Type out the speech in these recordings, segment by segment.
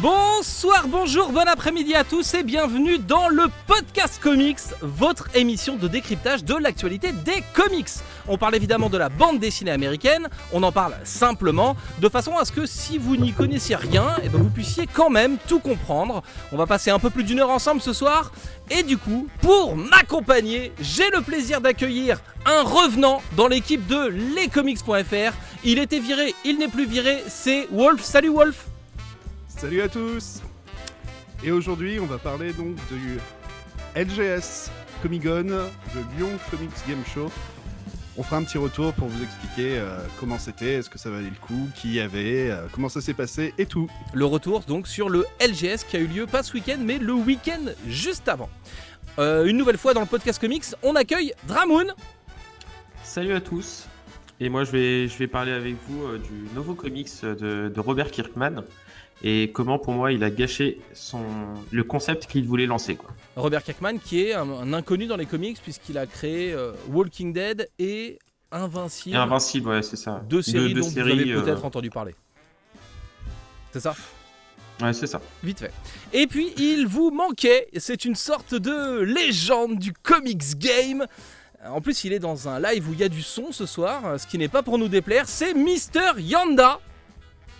Bonsoir, bonjour, bon après-midi à tous et bienvenue dans le podcast comics, votre émission de décryptage de l'actualité des comics. On parle évidemment de la bande dessinée américaine, on en parle simplement, de façon à ce que si vous n'y connaissiez rien, et ben vous puissiez quand même tout comprendre. On va passer un peu plus d'une heure ensemble ce soir, et du coup, pour m'accompagner, j'ai le plaisir d'accueillir un revenant dans l'équipe de lescomics.fr. Il était viré, il n'est plus viré, c'est Wolf. Salut Wolf Salut à tous Et aujourd'hui, on va parler donc du LGS Comic Con, de Lyon Comics Game Show. On fera un petit retour pour vous expliquer euh, comment c'était, est-ce que ça valait le coup, qui y avait, euh, comment ça s'est passé et tout. Le retour donc sur le LGS qui a eu lieu pas ce week-end mais le week-end juste avant. Euh, une nouvelle fois dans le podcast comics, on accueille Dramoon. Salut à tous. Et moi je vais, je vais parler avec vous euh, du nouveau comics de, de Robert Kirkman et comment pour moi il a gâché son, le concept qu'il voulait lancer. Quoi. Robert Kirkman qui est un, un inconnu dans les comics puisqu'il a créé euh, Walking Dead et Invincible. Et Invincible, ouais, c'est ça. Deux séries dont séries, vous avez euh, peut-être entendu parler. C'est ça? Ouais, c'est ça. Vite fait. Et puis, il vous manquait, c'est une sorte de légende du comics game. En plus, il est dans un live où il y a du son ce soir, ce qui n'est pas pour nous déplaire, c'est Mister Yanda.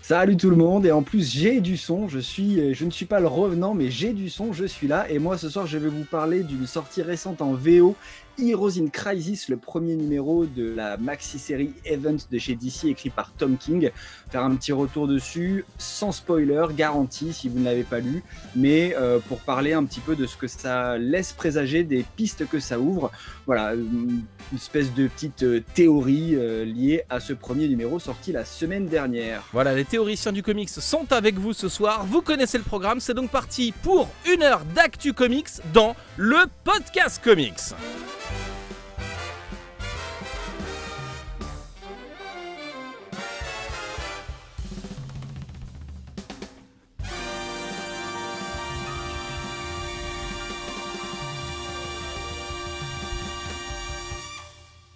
Salut tout le monde et en plus j'ai du son, je suis euh, je ne suis pas le revenant mais j'ai du son, je suis là et moi ce soir je vais vous parler d'une sortie récente en VO Heroes in Crisis, le premier numéro de la maxi-série Event de chez DC écrit par Tom King. Faire un petit retour dessus, sans spoiler, garanti si vous ne l'avez pas lu, mais euh, pour parler un petit peu de ce que ça laisse présager, des pistes que ça ouvre. Voilà, une espèce de petite euh, théorie euh, liée à ce premier numéro sorti la semaine dernière. Voilà, les théoriciens du comics sont avec vous ce soir. Vous connaissez le programme, c'est donc parti pour une heure d'actu comics dans le podcast comics.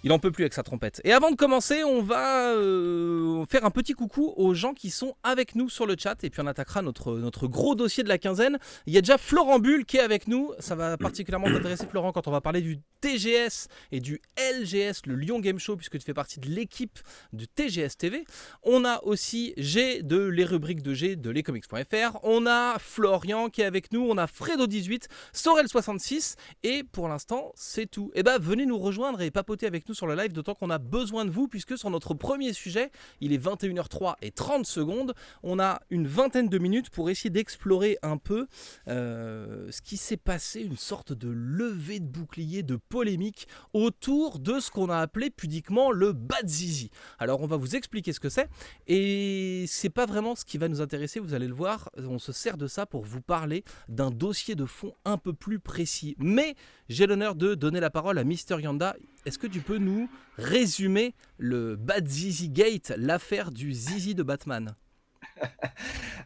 Il en peut plus avec sa trompette. Et avant de commencer, on va euh, faire un petit coucou aux gens qui sont avec nous sur le chat et puis on attaquera notre, notre gros dossier de la quinzaine. Il y a déjà Florent Bull qui est avec nous. Ça va particulièrement t'intéresser Florent quand on va parler du TGS et du LGS, le Lyon Game Show, puisque tu fais partie de l'équipe du TGS TV. On a aussi G de les rubriques de G de lescomics.fr. On a Florian qui est avec nous. On a Fredo18, Sorel66 et pour l'instant c'est tout. Et bah venez nous rejoindre et papoter avec nous sur le live, d'autant qu'on a besoin de vous, puisque sur notre premier sujet, il est 21h03 et 30 secondes, on a une vingtaine de minutes pour essayer d'explorer un peu euh, ce qui s'est passé, une sorte de levée de bouclier, de polémique autour de ce qu'on a appelé pudiquement le Bad Zizi. Alors on va vous expliquer ce que c'est, et c'est pas vraiment ce qui va nous intéresser, vous allez le voir, on se sert de ça pour vous parler d'un dossier de fond un peu plus précis. Mais j'ai l'honneur de donner la parole à Mister Yanda. Est-ce que tu peux nous résumer le Bad Zizi Gate, l'affaire du Zizi de Batman?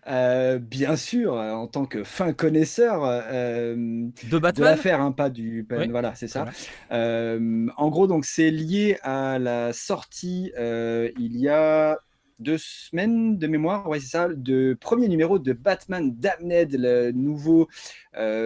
Euh, bien sûr, euh, en tant que fin connaisseur euh, De de Batman? l'affaire, hein, pas du. Oui, voilà, c'est ça. Euh, en gros, donc c'est lié à la sortie il y a deux semaines de mémoire, ouais, c'est ça, de premier numéro de Batman Damned, le nouveau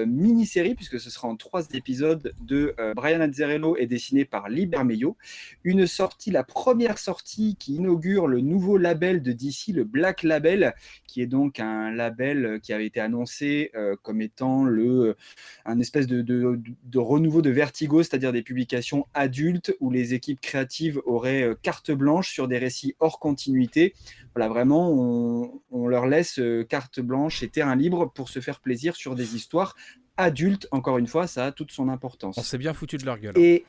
mini-série, puisque ce sera en trois épisodes de euh, Brian Azzarello et dessiné par Lee Bermejo. Une sortie, la première sortie qui inaugure le nouveau label de DC, le Black Label, qui est donc un label qui avait été annoncé euh, comme étant le un espèce de, renouveau de Vertigo, c'est-à-dire des publications adultes où les équipes créatives auraient euh, carte blanche sur des récits hors continuité. Voilà, vraiment, on, leur laisse euh, carte blanche et terrain libre pour se faire plaisir sur des histoires adultes. Encore une fois, ça a toute son importance. On s'est bien foutu de leur gueule. Et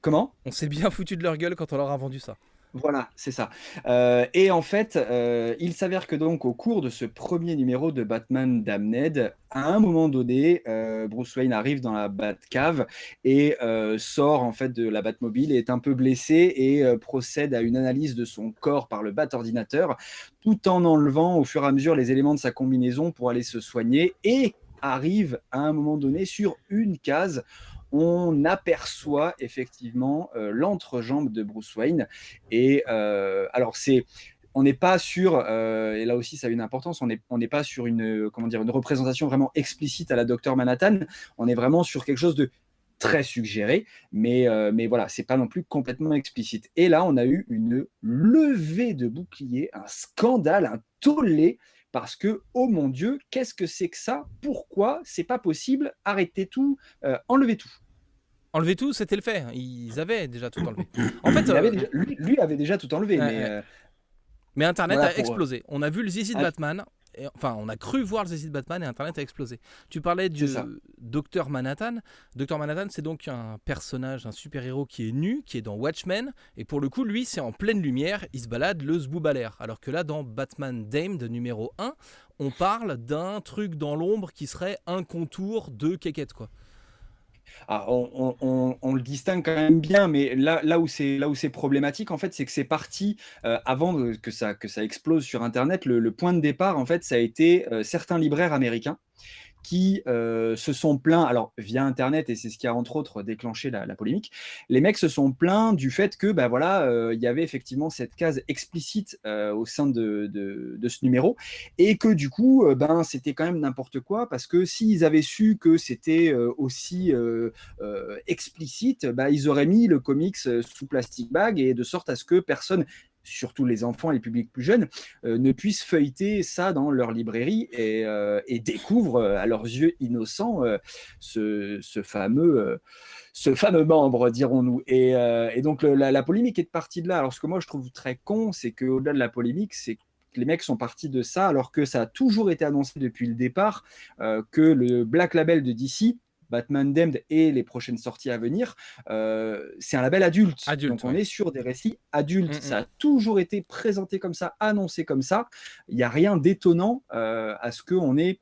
comment? On s'est bien foutu de leur gueule quand on leur a vendu ça. Voilà, c'est ça. Euh, et en fait, euh, il s'avère que donc au cours de ce premier numéro de Batman Damned, à un moment donné, euh, Bruce Wayne arrive dans la Batcave et sort en fait de la Batmobile et est un peu blessé et procède à une analyse de son corps par le Bat-ordinateur, tout en enlevant au fur et à mesure les éléments de sa combinaison pour aller se soigner et arrive à un moment donné sur une case on aperçoit effectivement euh, l'entrejambe de Bruce Wayne. Et euh, alors, c'est on n'est pas sur, euh, et là aussi ça a une importance, on n'est on pas sur une, comment dire, une représentation vraiment explicite à la Docteur Manhattan, on est vraiment sur quelque chose de très suggéré, mais, mais voilà, c'est pas non plus complètement explicite. Et là, on a eu une levée de bouclier, un scandale, un tollé, parce que, oh mon Dieu, qu'est-ce que c'est que ça? Pourquoi c'est pas possible? Arrêtez tout, euh, enlevez tout. Enlever tout, c'était le fait. Ils avaient déjà tout enlevé. En fait, euh, avait déjà- lui, lui avait déjà tout enlevé, Ouais, mais ouais. euh, Mais Internet Voilà, a explosé. On a vu le zizi de. Batman. Et, enfin, on a cru voir le zizi de Batman et Internet a explosé. Tu parlais du. Docteur Manhattan. Docteur Manhattan, c'est donc un personnage, un super-héros qui est nu, qui est dans Watchmen. Et pour le coup, lui, c'est en pleine lumière. Il se balade le zboob à l'air. Alors que là, dans Batman Dame de numéro 1, on parle d'un truc dans l'ombre qui serait un contour de Keket, quoi. Ah, on, le distingue quand même bien, mais là, là où c'est là où c'est problématique, en fait, c'est que c'est parti euh, avant que ça que ça explose sur Internet. Le, le point de départ, en fait, ça a été euh, certains libraires américains qui euh, se sont plaints, alors via Internet, et c'est ce qui a entre autres déclenché la, polémique, les mecs se sont plaints du fait que, ben voilà, euh, il y avait effectivement cette case explicite euh, au sein de, de- ce numéro, et que du coup, ben c'était quand même n'importe quoi, parce que s'ils avaient su que c'était aussi explicite, bah, ils auraient mis le comics sous plastic bag, et de sorte à ce que personne surtout les enfants les publics plus jeunes, euh, ne puissent feuilleter ça dans leur librairie et, euh, découvrent euh, à leurs yeux innocents ce, fameux, ce fameux membre, dirons-nous. Et, donc la, la polémique est partie de là. Alors ce que moi je trouve très con, c'est qu'au-delà de la polémique, c'est que les mecs sont partis de ça, alors que ça a toujours été annoncé depuis le départ que le Black Label de DC, Batman Damned et les prochaines sorties à venir, euh, c'est un label adulte. Adulte, Donc on ouais. est sur des récits adultes. Mm, mm. Ça a toujours été présenté comme ça, annoncé comme ça. Il n'y a rien d'étonnant euh, à ce qu'on ait,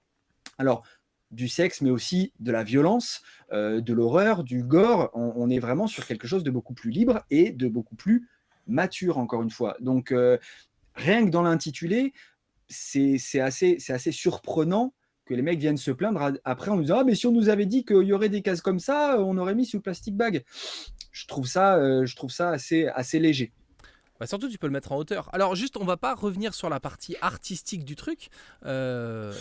alors, du sexe, mais aussi de la violence, euh, de l'horreur, du gore. On, on est vraiment sur quelque chose de beaucoup plus libre et de beaucoup plus mature, encore une fois. Donc, rien que dans l'intitulé, c'est c'est assez, c'est assez surprenant que les mecs viennent se plaindre après en nous disant Ah, mais si on nous avait dit qu'il y aurait des cases comme ça, on aurait mis sous plastic bag. Je trouve ça, euh, je trouve ça assez, assez léger. Bah, surtout, tu peux le mettre en hauteur. Alors, juste, on va pas revenir sur la partie artistique du truc. Euh,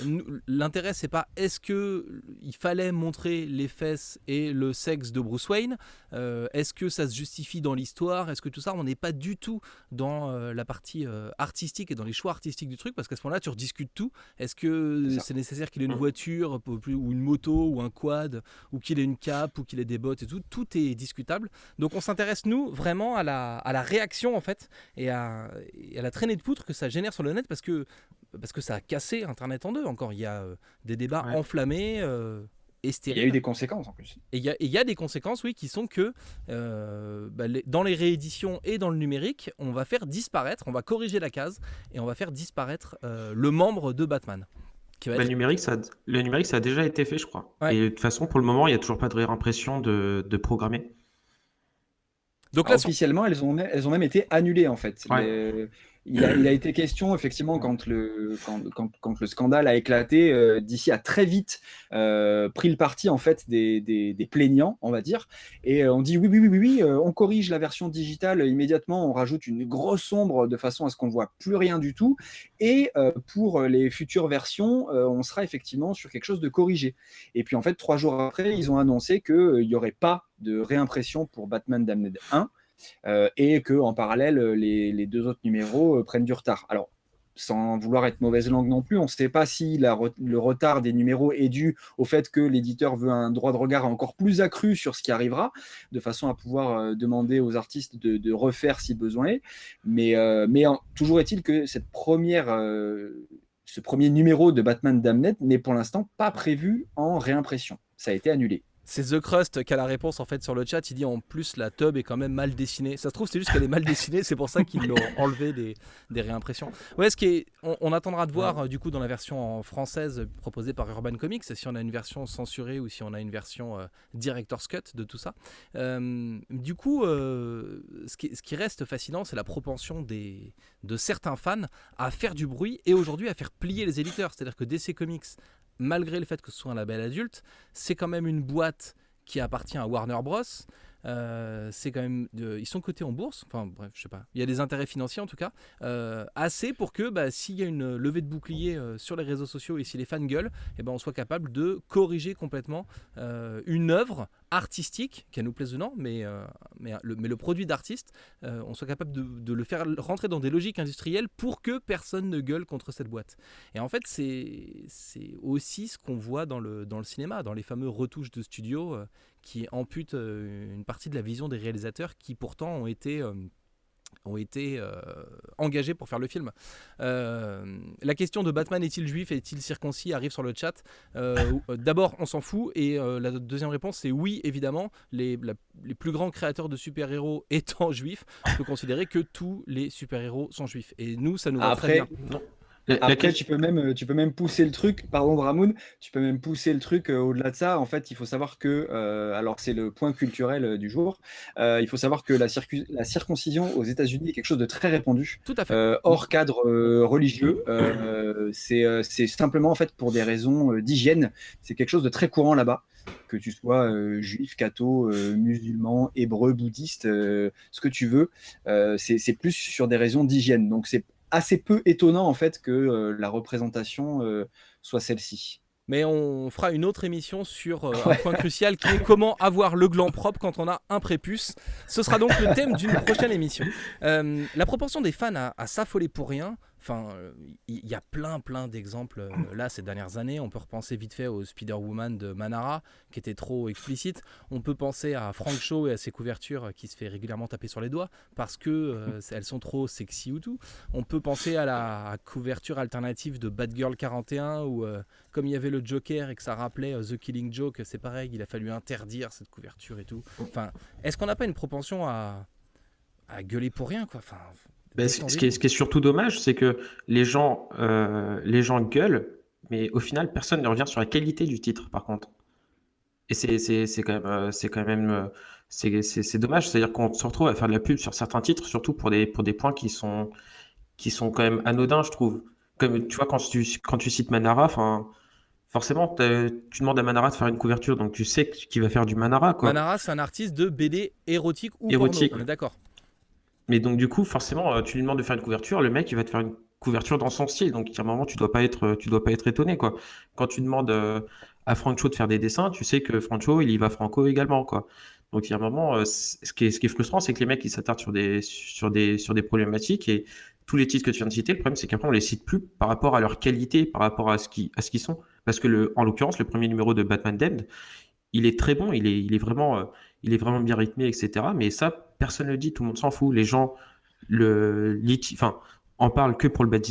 L'intérêt, c'est pas est-ce que il fallait montrer les fesses et le sexe de Bruce Wayne. Euh, est-ce que ça se justifie dans l'histoire? Est-ce que tout ça, on n'est pas du tout dans euh, la partie euh, artistique et dans les choix artistiques du truc? Parce qu'à ce moment-là, tu rediscutes tout. Est-ce que C'est nécessaire qu'il ait une voiture ou plus- ou une moto ou un quad ou qu'il ait une cape ou qu'il ait des bottes et tout? Tout est discutable. Donc, on s'intéresse nous vraiment à la, à la réaction en fait et à, et à la traînée de poutre que ça génère sur le net parce que, parce que ça a cassé Internet en deux. Encore, il y a euh, des débats Ouais. enflammés euh, et Il y stériles. a eu des conséquences en plus. Et il y, a- et il y a des conséquences, oui, qui sont que euh, bah, les- dans les rééditions et dans le numérique, on va faire disparaître, on va corriger la case et on va faire disparaître euh, le membre de Batman. Qui va Bah, être- le, numérique, ça, le numérique, ça a déjà été fait, je crois. Ouais. Et de toute façon, pour le moment, il n'y a toujours pas de réimpression de, de programmer. Donc là, officiellement, elles ont, même, elles ont même été annulées en fait. Ouais. Les- il, a, été question effectivement quand le, quand, quand- le scandale a éclaté, euh, d'ici a très vite euh, pris le parti en fait des, des- plaignants, on va dire, et euh, on dit oui oui oui oui, on corrige la version digitale immédiatement, on rajoute une grosse ombre de façon à ce qu'on voit plus rien du tout, et pour les futures versions, on sera effectivement sur quelque chose de corrigé. Et puis en fait trois jours après, ils ont annoncé qu'il n'y aurait pas de réimpression pour Batman Damned 1 euh, et que en parallèle les, deux autres numéros euh, prennent du retard. Alors sans vouloir être mauvaise langue non plus, on ne sait pas si le retard des numéros est dû au fait que l'éditeur veut un droit de regard encore plus accru sur ce qui arrivera, de façon à pouvoir euh, demander aux artistes de, refaire si besoin est. Mais, euh, toujours est-il que euh, ce premier numéro de Batman Damned n'est pour l'instant pas prévu en réimpression. Ça a été annulé. C'est The Crust qui a la réponse en fait sur le chat. Il dit en plus la tub est quand même mal dessinée. Ça se trouve, c'est juste qu'elle est mal dessinée. C'est pour ça qu'ils l'ont enlevé des, des réimpressions. Ouais, ce qui est, on, on attendra de voir euh, du coup dans la version française proposée par Urban Comics si on a une version censurée ou si on a une version euh, director's cut de tout ça. Euh, du coup, euh, ce, qui, ce qui reste fascinant, c'est la propension des, de certains fans à faire du bruit et aujourd'hui à faire plier les éditeurs. C'est-à-dire que DC Comics, malgré le fait que ce soit un label adulte, c'est quand même une boîte qui appartient à Warner Bros. Euh, c'est quand même, ils sont cotés en bourse, enfin bref, je sais pas, il y a des intérêts financiers en tout cas, euh, assez pour que bah, s'il y a une levée de bouclier euh, sur les réseaux sociaux et si les fans gueulent, eh ben, on soit capable de corriger complètement une œuvre artistique, qu'elle nous plaise mais, mais, le, mais le produit d'artiste, on soit capable de, de, le faire rentrer dans des logiques industrielles pour que personne ne gueule contre cette boîte. Et en fait, c'est aussi ce qu'on voit dans le, dans le cinéma, dans les fameux retouches de studio qui ampute une partie de la vision des réalisateurs qui pourtant ont été ont été engagés pour faire le film. la question de Batman est-il juif, est-il circoncis arrive sur le chat. D'abord, on s'en fout. Et la deuxième réponse, c'est oui, évidemment. Les, les plus grands créateurs de super-héros étant juifs, on peut considérer que tous les super-héros sont juifs. Et nous, ça nous va Après, très bien. Après, tu peux, même, tu peux même pousser le truc, pardon Ramoun, tu peux même pousser le truc euh, au-delà de ça. En fait, il faut savoir que, euh, alors c'est le point culturel euh, du jour, il faut savoir que la, la circoncision aux États-Unis est quelque chose de très répandu. Tout à fait. hors cadre religieux. c'est simplement en fait pour des raisons d'hygiène. C'est quelque chose de très courant là-bas. Que tu sois juif, catho, musulman, hébreu, bouddhiste, ce que tu veux, c'est plus sur des raisons d'hygiène. Donc c'est assez peu étonnant en fait que euh, la représentation euh, soit celle-ci. Mais on fera une autre émission sur euh, un point crucial qui est comment avoir le gland propre quand on a un prépuce. Ce sera donc le thème d'une prochaine émission. la proportion des fans à s'affoler pour rien, Enfin, il y, a plein, plein d'exemples euh, là ces dernières années. On peut repenser vite fait au Spider-Woman de Manara, qui était trop explicite. On peut penser à Frank Shaw et à ses couvertures qui se fait régulièrement taper sur les doigts parce que euh, elles sont trop sexy ou tout. On peut penser à la couverture alternative de Batgirl 41 où, euh, comme il y avait le Joker et que ça rappelait The Killing Joke, c'est pareil, il a fallu interdire cette couverture et tout. Enfin, est-ce qu'on n'a pas une propension à, à gueuler pour rien quoi? Enfin, ben, ce, qui est, ce, qui est, surtout dommage, c'est que les gens, euh, les gens gueulent, mais au final, personne ne revient sur la qualité du titre, par contre. Et c'est quand même, euh, c'est quand même, euh, c'est dommage. C'est-à-dire qu'on se retrouve à faire de la pub sur certains titres, surtout pour des, pour des points qui sont, qui sont quand même anodins, je trouve. Comme tu vois, quand tu, quand tu cites Manara, enfin forcément, tu demandes à Manara de faire une couverture, donc tu sais qu'il va faire du Manara. Quoi. Manara, c'est un artiste de BD érotique ou érotique. on est d'accord. Mais donc, du coup, forcément, euh, tu lui demandes de faire une couverture, le mec, il va te faire une couverture dans son style. Donc, à un moment, tu dois pas être, euh, tu dois pas être étonné, quoi. Quand tu demandes euh, à Francho de faire des dessins, tu sais que Francho, il y va franco également, quoi. Donc, il y a un moment, ce qui est, ce frustrant, c'est que les mecs, ils s'attardent sur des, sur des, sur des problématiques et tous les titres que tu viens de citer, le problème, c'est qu'après, on les cite plus par rapport à leur qualité, par rapport à ce qui, à ce qu'ils sont. Parce que, le, en l'occurrence, le premier numéro de Batman Dead, il est très bon, il est, il est vraiment, il est vraiment bien rythmé, etc. Mais ça, personne ne le dit, tout le monde s'en fout. Les gens le enfin, en parlent que pour le bad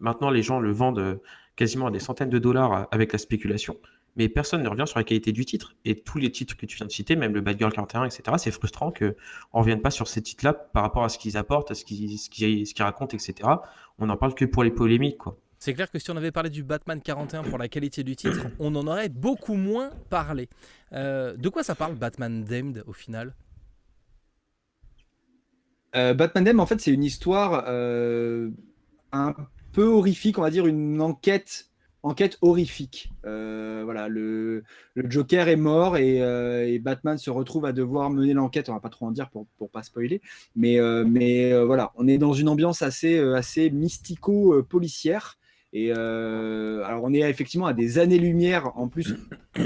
Maintenant, les gens le vendent euh, quasiment à des centaines de dollars avec la spéculation. Mais personne ne revient sur la qualité du titre. Et tous les titres que tu viens de citer, même le Bad Girl 41, etc., c'est frustrant qu'on ne revienne pas sur ces titres-là par rapport à ce qu'ils apportent, à ce qu'ils ce racontent, etc. On n'en parle que pour les polémiques. Quoi. C'est clair que si on avait parlé du Batman 41 pour la qualité du titre, on en aurait beaucoup moins parlé. Euh, de quoi ça parle Batman Damned au final? Euh, Batman Damned, en fait, c'est une histoire euh, un peu horrifique, on va dire une enquête enquête horrifique. voilà, le, Joker est mort et, Batman se retrouve à devoir mener l'enquête. On va pas trop en dire pour, pour pas spoiler, mais, mais voilà, on est dans une ambiance assez, assez mystico-policière. Et euh, alors, on est effectivement à des années-lumière, en plus,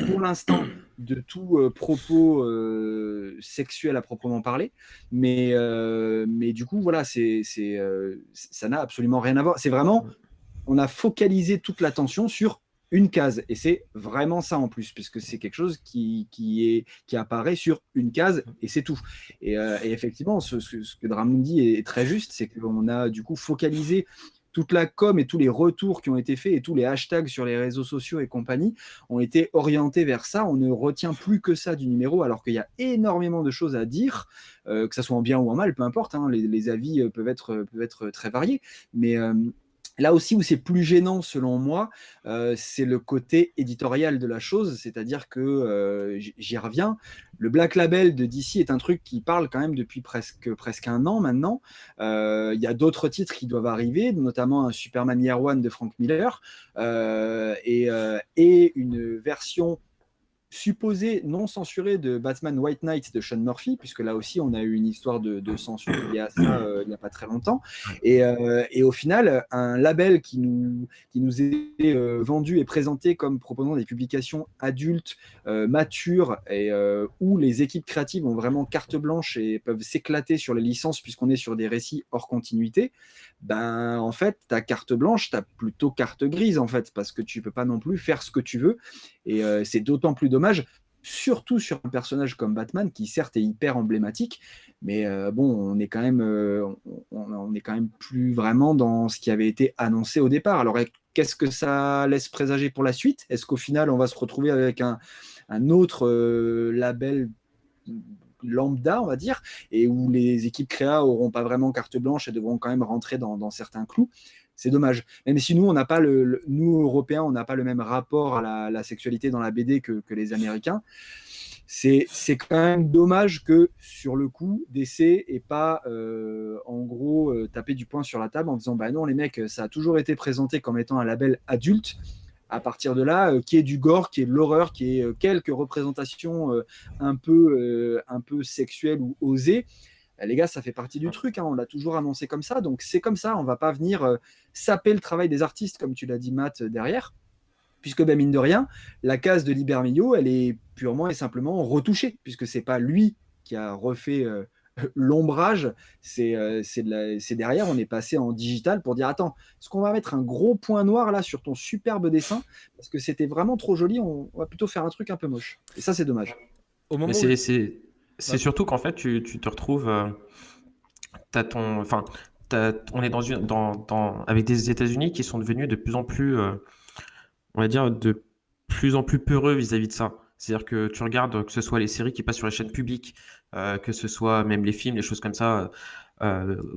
pour l'instant, de tout euh, propos euh, sexuel à proprement parler. Mais, mais du coup, voilà, c'est, c'est, ça n'a absolument rien à voir. C'est vraiment, on a focalisé toute l'attention sur une case. Et c'est vraiment ça en plus, puisque c'est quelque chose qui, qui, est, qui apparaît sur une case et c'est tout. Et, effectivement, ce, ce, que est, est très juste, c'est qu'on a du coup focalisé toute la com et tous les retours qui ont été faits et tous les hashtags sur les réseaux sociaux et compagnie ont été orientés vers ça. On ne retient plus que ça du numéro, alors qu'il y a énormément de choses à dire, euh, que ça soit en bien ou en mal, peu importe. Hein. les, avis euh, peuvent être, peuvent être très variés, mais euh, Là aussi où c'est plus gênant selon moi, euh, c'est le côté éditorial de la chose, c'est-à-dire que euh, j'y reviens. Le Black Label de DC est un truc qui parle quand même depuis presque, presque un an maintenant. Euh, il y a d'autres titres qui doivent arriver, notamment un Superman Year One de Frank Miller et, et une version supposé non censuré de Batman White Knight de Sean Murphy, puisque là aussi on a eu une histoire de, censure il y a ça euh, il n'y a pas très longtemps. Et, euh, et, au final, un label qui nous, qui nous est euh, vendu et présenté comme proposant des publications adultes, matures, et où les équipes créatives ont vraiment carte blanche et peuvent s'éclater sur les licences puisqu'on est sur des récits hors continuité, ben en fait, ta carte blanche, tu as plutôt carte grise en fait, parce que tu peux pas non plus faire ce que tu veux. Et c'est d'autant plus dommage surtout sur un personnage comme Batman, qui certes est hyper emblématique, mais euh, bon, on est, quand même, euh, on, est quand même plus vraiment dans ce qui avait été annoncé au départ. Alors, qu'est-ce que ça laisse présager pour la suite? Est-ce qu'au final, on va se retrouver avec un, autre euh, label lambda, on va dire, et où les équipes créa auront pas vraiment carte blanche et devront quand même rentrer dans certains clous? C'est dommage. Même si nous, on n'a pas le, nous Européens, on n'a pas le même rapport à la, sexualité dans la BD que, les Américains. C'est, quand même dommage que sur le coup, DC et pas euh, en gros euh, taper du poing sur la table en disant bah non les mecs, ça a toujours été présenté comme étant un label adulte. À partir de là, euh, qui est du gore, qui est de l'horreur, qui est quelques représentations un peu un peu sexuelles ou osées, les gars, ça fait partie du truc, hein, on l'a toujours annoncé comme ça, donc c'est comme ça, on va pas venir euh, saper le travail des artistes, comme tu l'as dit Matt, euh, derrière, puisque ben, mine de rien, la case de Libermillo, elle est purement et simplement retouchée, puisque c'est pas lui qui a refait euh, l'ombrage, c'est derrière, on est passé en digital pour dire, attends, est-ce qu'on va mettre un gros point noir là sur ton superbe dessin, parce que c'était vraiment trop joli, on, va plutôt faire un truc un peu moche. Et ça, c'est dommage. Au moment où... C'est surtout qu'en fait, tu, te retrouves. Euh, ton, enfin, on est avec des États-Unis qui sont devenus de plus en plus, euh, on va dire, de plus en plus peureux vis-à-vis de ça. C'est-à-dire que tu regardes, que ce soit les séries qui passent sur les chaînes publiques, euh, que ce soit même les films, les choses comme ça,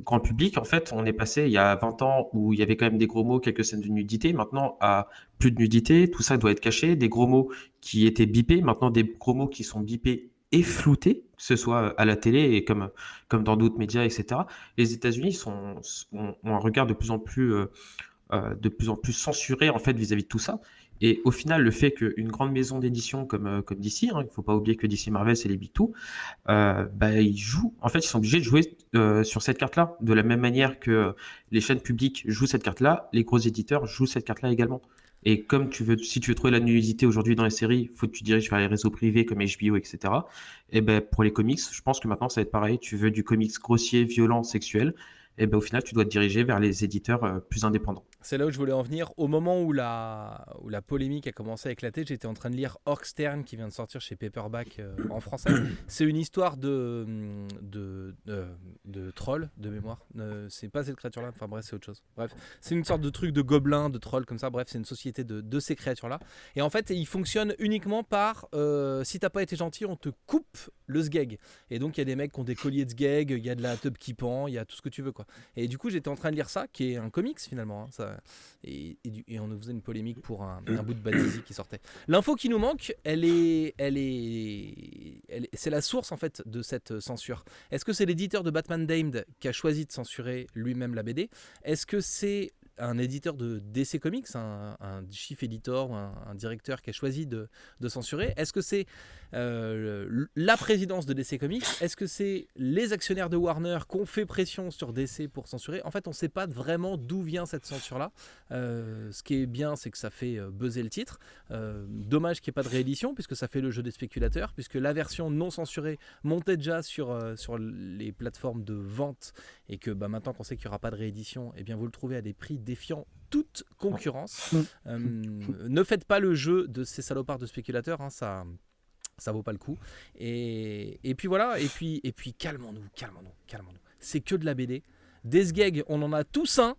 grand public, en fait, on est passé il y a 20 ans où il y avait quand même des gros mots, quelques scènes de nudité, maintenant à plus de nudité, tout ça doit être caché, des gros mots qui étaient bipés, maintenant des gros mots qui sont bipés flouté, que ce soit à la télé et comme, comme dans d'autres médias, etc. Les États-Unis sont, ont, un regard de plus en plus, euh, euh, de plus en plus censuré en fait vis-à-vis de tout ça. Et au final, le fait qu'une grande maison d'édition comme, euh, comme DC, hein, il ne faut pas oublier que DC Marvel, c'est les Big Two, bah, ils en fait, ils sont obligés de jouer sur cette carte-là. De la même manière que les chaînes publiques jouent cette carte-là, les gros éditeurs jouent cette carte-là également. Et comme tu veux, si tu veux trouver la nudité aujourd'hui dans les séries, faut que tu diriges vers les réseaux privés comme HBO, etc. Et ben pour les comics, je pense que maintenant ça va être pareil. Tu veux du comics grossier, violent, sexuel, et ben au final tu dois te diriger vers les éditeurs euh, plus indépendants. C'est là où je voulais en venir. Au moment où la, où la polémique a commencé à éclater, j'étais en train de lire Orkstern qui vient de sortir chez Paperback euh, en français. C'est une histoire de, de, de, troll de mémoire. Euh, c'est pas cette créature-là, enfin bref, c'est autre chose. Bref, c'est une sorte de truc de gobelin, de troll comme ça. Bref, c'est une société de, de ces créatures-là. Et en fait, il fonctionne uniquement par euh, si t'as pas été gentil, on te coupe le sgeg. Et donc, il y a des mecs qui ont des colliers de sgeg, il y a de la tub qui pend, il y a tout ce que tu veux. quoi. Et du coup, j'étais en train de lire ça, qui est un comics finalement. Hein. ça, et, on nous faisait une polémique pour un, bout de baptiste qui sortait. L'info qui nous manque, elle est, elle est, c'est la source en fait de cette censure. Est-ce que c'est l'éditeur de Batman Damned qui a choisi de censurer lui-même la BD Est-ce que c'est un éditeur de DC Comics, un, chief editor, un, un, directeur qui a choisi de, censurer Est-ce que c'est euh, la présidence de DC Comics? Est-ce que c'est les actionnaires de Warner qui ont fait pression sur DC pour censurer? En fait, on ne sait pas vraiment d'où vient cette censure-là. Euh, ce qui est bien, c'est que ça fait euh, buzzer le titre. dommage qu'il n'y ait pas de réédition, puisque ça fait le jeu des spéculateurs, puisque la version non censurée montait déjà sur, sur les plateformes de vente, et que bah, maintenant qu'on sait qu'il n'y aura pas de réédition, eh bien vous le trouvez à des prix défiant toute concurrence. ne faites pas le jeu de ces salopards de spéculateurs, hein, ça ça vaut pas le coup. Et, et puis voilà, et puis, et puis calmons-nous, calmons-nous, calmons-nous. C'est que de la BD. Des on en a tous un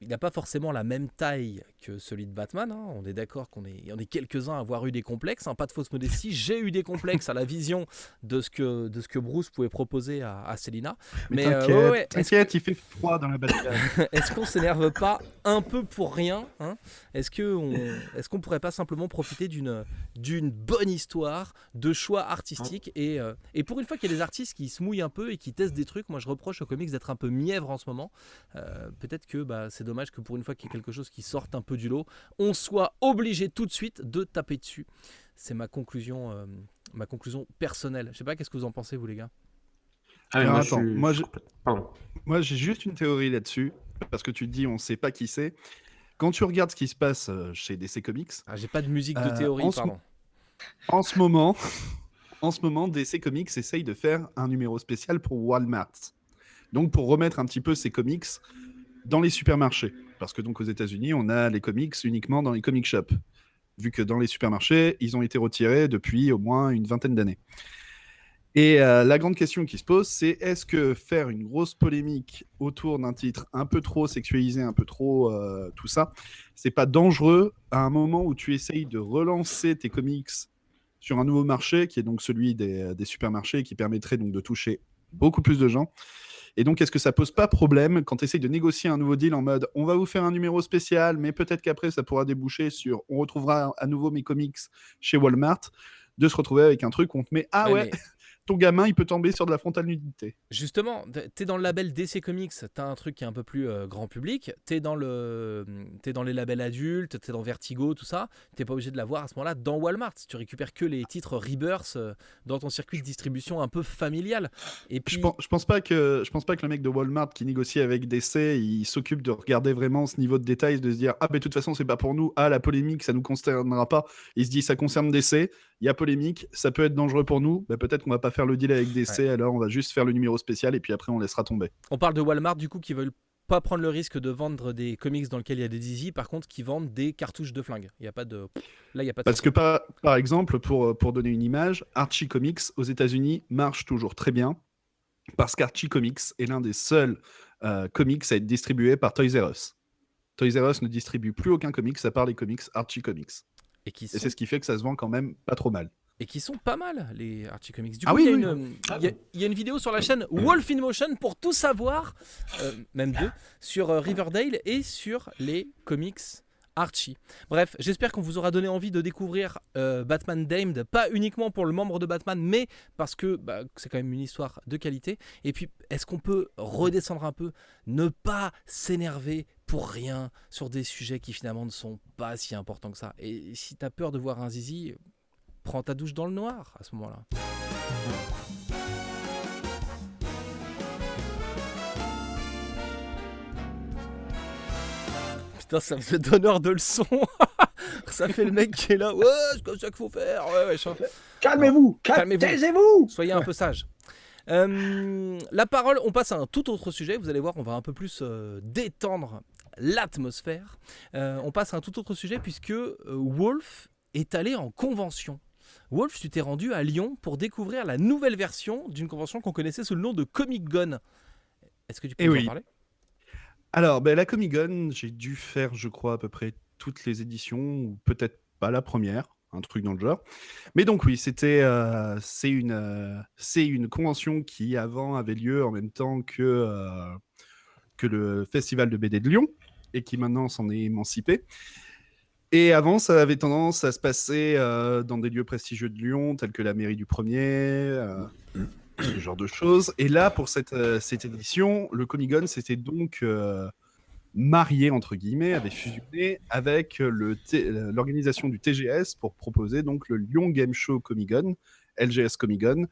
il n'a pas forcément la même taille celui de Batman. Hein. On est d'accord qu'on est, on est quelques-uns à avoir eu des complexes. Hein. Pas de fausse modestie. J'ai eu des complexes à la vision de ce que, de ce que Bruce pouvait proposer à, à Selina. Mais, euh, t'inquiète, il fait froid dans la bataille. est-ce qu'on s'énerve pas un peu pour rien hein? Est-ce qu'on est qu'on pourrait pas simplement profiter d'une, d'une bonne histoire, de choix artistiques et, euh, et pour une fois qu'il y a des artistes qui se mouillent un peu et qui testent des trucs, moi je reproche aux comics d'être un peu mièvre en ce moment. Euh, peut-être que bah, c'est dommage que pour une fois qu'il y ait quelque chose qui sorte un peu du lot, on soit obligé tout de suite de taper dessus. C'est ma conclusion, euh, ma conclusion personnelle. Je sais pas, qu'est-ce que vous en pensez, vous les gars? Ah, Alors, moi, attends, je suis- moi, je- je- Pardon. Moi, j'ai juste une théorie là-dessus, parce que tu te dis, on sait pas qui c'est. Quand tu regardes ce qui se passe euh, chez DC Comics, ah, J'ai pas de musique de Euh, théorie, en ce en ce moment, en ce moment, DC Comics essaye de faire un numéro spécial pour Walmart. Donc, pour remettre un petit peu ces comics dans les supermarchés. Parce que donc aux États-Unis, on a les comics uniquement dans les comic shops. Vu que dans les supermarchés, ils ont été retirés depuis au moins une vingtaine d'années. Et euh, la grande question qui se pose, c'est est-ce que faire une grosse polémique autour d'un titre un peu trop sexualisé, un peu trop euh, tout ça, c'est pas dangereux à un moment où tu essayes de relancer tes comics sur un nouveau marché, qui est donc celui des, des supermarchés, qui permettrait donc de toucher beaucoup plus de gens? Et donc, est-ce que ça pose pas problème quand tu essayes de négocier un nouveau deal en mode on va vous faire un numéro spécial, mais peut-être qu'après ça pourra déboucher sur on retrouvera à nouveau mes comics chez Walmart, de se retrouver avec un truc où on te met ah Ouais, ton gamin il peut tomber sur de la frontale nudité. Justement, t'es dans le label DC Comics, t'as un truc qui est un peu plus euh, grand public. T'es dans le, t'es dans les labels adultes, t'es dans Vertigo, tout ça. T'es pas obligé de l'avoir à ce moment-là dans Walmart. Tu récupères que les titres Rebirth euh, dans ton circuit de distribution un peu familial. Et puis, Je pense, je pense pas que je pense pas que le mec de Walmart qui négocie avec DC, il s'occupe de regarder vraiment ce niveau de détail, de se dire ah ben de toute façon c'est pas pour nous, ah la polémique ça nous concernera pas. Il se dit ça concerne DC, il y a polémique, ça peut être dangereux pour nous, peut-être qu'on va pas faire le deal avec DC, alors on va juste faire le numéro spécial et puis après on laissera tomber. on parle de Walmart du coup qui veulent pas prendre le risque de vendre des comics dans lesquels il y a des Dizzy, par contre qui vendent des cartouches de flingue. Il y a pas de, là il y a pas de. Parce que par, par exemple pour pour donner une image, Archie Comics aux États-Unis marche toujours très bien parce qu'Archie Comics est l'un des seuls euh, comics à être distribué par Toys R Us. Toys R Us ne distribue plus aucun comics à part les comics Archie Comics. Et qui Et sont c'est ce qui fait que ça se vend quand même pas trop mal. et qui sont pas mal les Archie Comics. Du Ah coup, oui, il, y a oui. une, Ah il y a- bon. il y a une vidéo sur la chaîne Wolf in Motion pour tout savoir, euh, même deux, sur euh, Riverdale et sur les comics Archie. Bref, j'espère qu'on vous aura donné envie de découvrir euh, Batman Damned, pas uniquement pour le membre de Batman, mais parce que bah, c'est quand même une histoire de qualité. Et puis, est-ce qu'on peut redescendre un peu, ne pas s'énerver pour rien sur des sujets qui finalement ne sont pas si importants que ça Et si t'as peur de voir un zizi, prends ta douche dans le noir à ce moment-là. Putain, ça me fait d'honneur de le son. ça fait le mec qui est là. Ouais, c'est comme ça qu'il faut faire. Ouais, ouais, je- Calmez-vous, cal- Calmez-vous. taisez-vous. Soyez un peu sage. Euh, la parole, on passe à un tout autre sujet. Vous allez voir, on va un peu plus euh, détendre l'atmosphère. Euh, on passe à un tout autre sujet puisque euh, Wolf est allé en convention. Wolf, tu t'es rendu à Lyon pour découvrir la nouvelle version d'une convention qu'on connaissait sous le nom de Comic Gon. Est-ce que tu peux Eh nous oui. en parler? Alors, ben, la Comic Con, j'ai dû faire, je crois, à peu près toutes les éditions, ou peut-être pas la première, un truc dans le genre. Mais donc oui, c'était, euh, c'est une, euh, c'est une convention qui avant avait lieu en même temps que euh, que le festival de BD de Lyon et qui maintenant s'en est émancipé. Et avant, ça avait tendance à se passer euh, dans des lieux prestigieux de Lyon, tels que la mairie du Premier, euh, ce genre de choses. Et là, pour cette, euh, cette édition, le Comic-Con, c'était donc euh, marié, entre guillemets, avait fusionné avec l'organisation du TGS pour proposer donc le Lyon Game Show Comic-Con, LGS Comic-Con,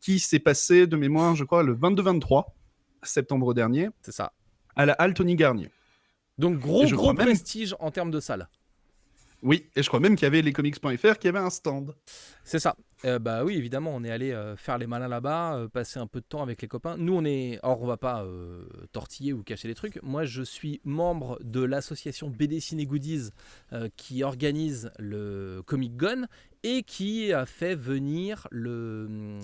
qui s'est passé de mémoire, je crois, le 22-23 septembre dernier, C'est ça. à la Halle Tony Garnier. Donc gros gros même- prestige en termes de salle. Oui, et je crois même qu'il y avait lescomics.fr qui avait un stand. C'est ça. Euh, bah oui, évidemment, on est allé euh, faire les malins là-bas, euh, passer un peu de temps avec les copains. Nous, on est. Or, on va pas tortiller ou cacher les trucs. Moi, je suis membre de l'association BD Ciné Goodies qui organise le Comic Gon et qui a fait venir le,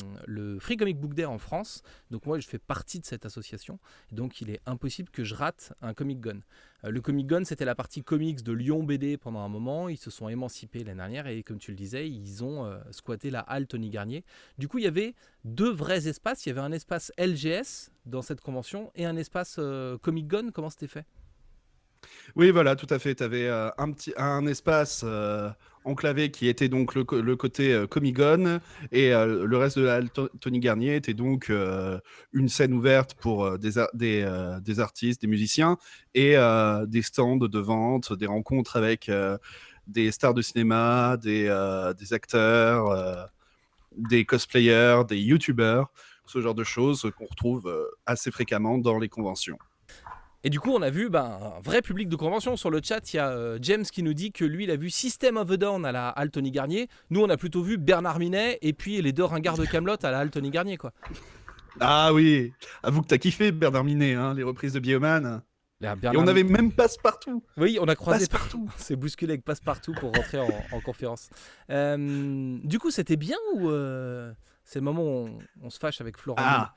Free Comic Book Day en France. Donc, moi, je fais partie de cette association. Donc, il est impossible que je rate un Comic Gon. Euh, le Comic Gon, c'était la partie comics de Lyon BD pendant un moment. Ils se sont émancipés l'année dernière et, comme tu le disais, ils ont euh, squatté la halle Tony Garnier. Du coup, il y avait deux vrais espaces. Il y avait un espace LGS dans cette convention et un espace euh, Comic Gon. Comment c'était fait? Oui, voilà, tout à fait. Tu avais un, petit, un espace euh, enclavé qui était donc le, côté euh, Comic-Con et euh, le reste de la Tony Garnier était donc euh, une scène ouverte pour euh, des, des, euh, artistes, des musiciens et euh, des stands de vente, des rencontres avec euh, des stars de cinéma, des, euh, des acteurs, euh, des cosplayers, des youtubeurs, ce genre de choses qu'on retrouve euh, assez fréquemment dans les conventions. Et du coup, on a vu ben, un vrai public de convention. Sur le chat, il y a euh, James qui nous dit que lui, il a vu System of a Down à la Halle Tony Garnier. Nous, on a plutôt vu Bernard Minet et puis les deux ringards de Camelot à la Halle Tony Garnier. Quoi. Ah oui, avoue que t'as kiffé Bernard Minet, hein, les reprises de Bioman. Là, Et on avait même passe-partout. Oui, on a croisé Passe-partout. C'est bousculé avec passe-partout pour rentrer en, en conférence. Euh, du coup, c'était bien ou euh, c'est le moment où on, on se fâche avec Florent Ah,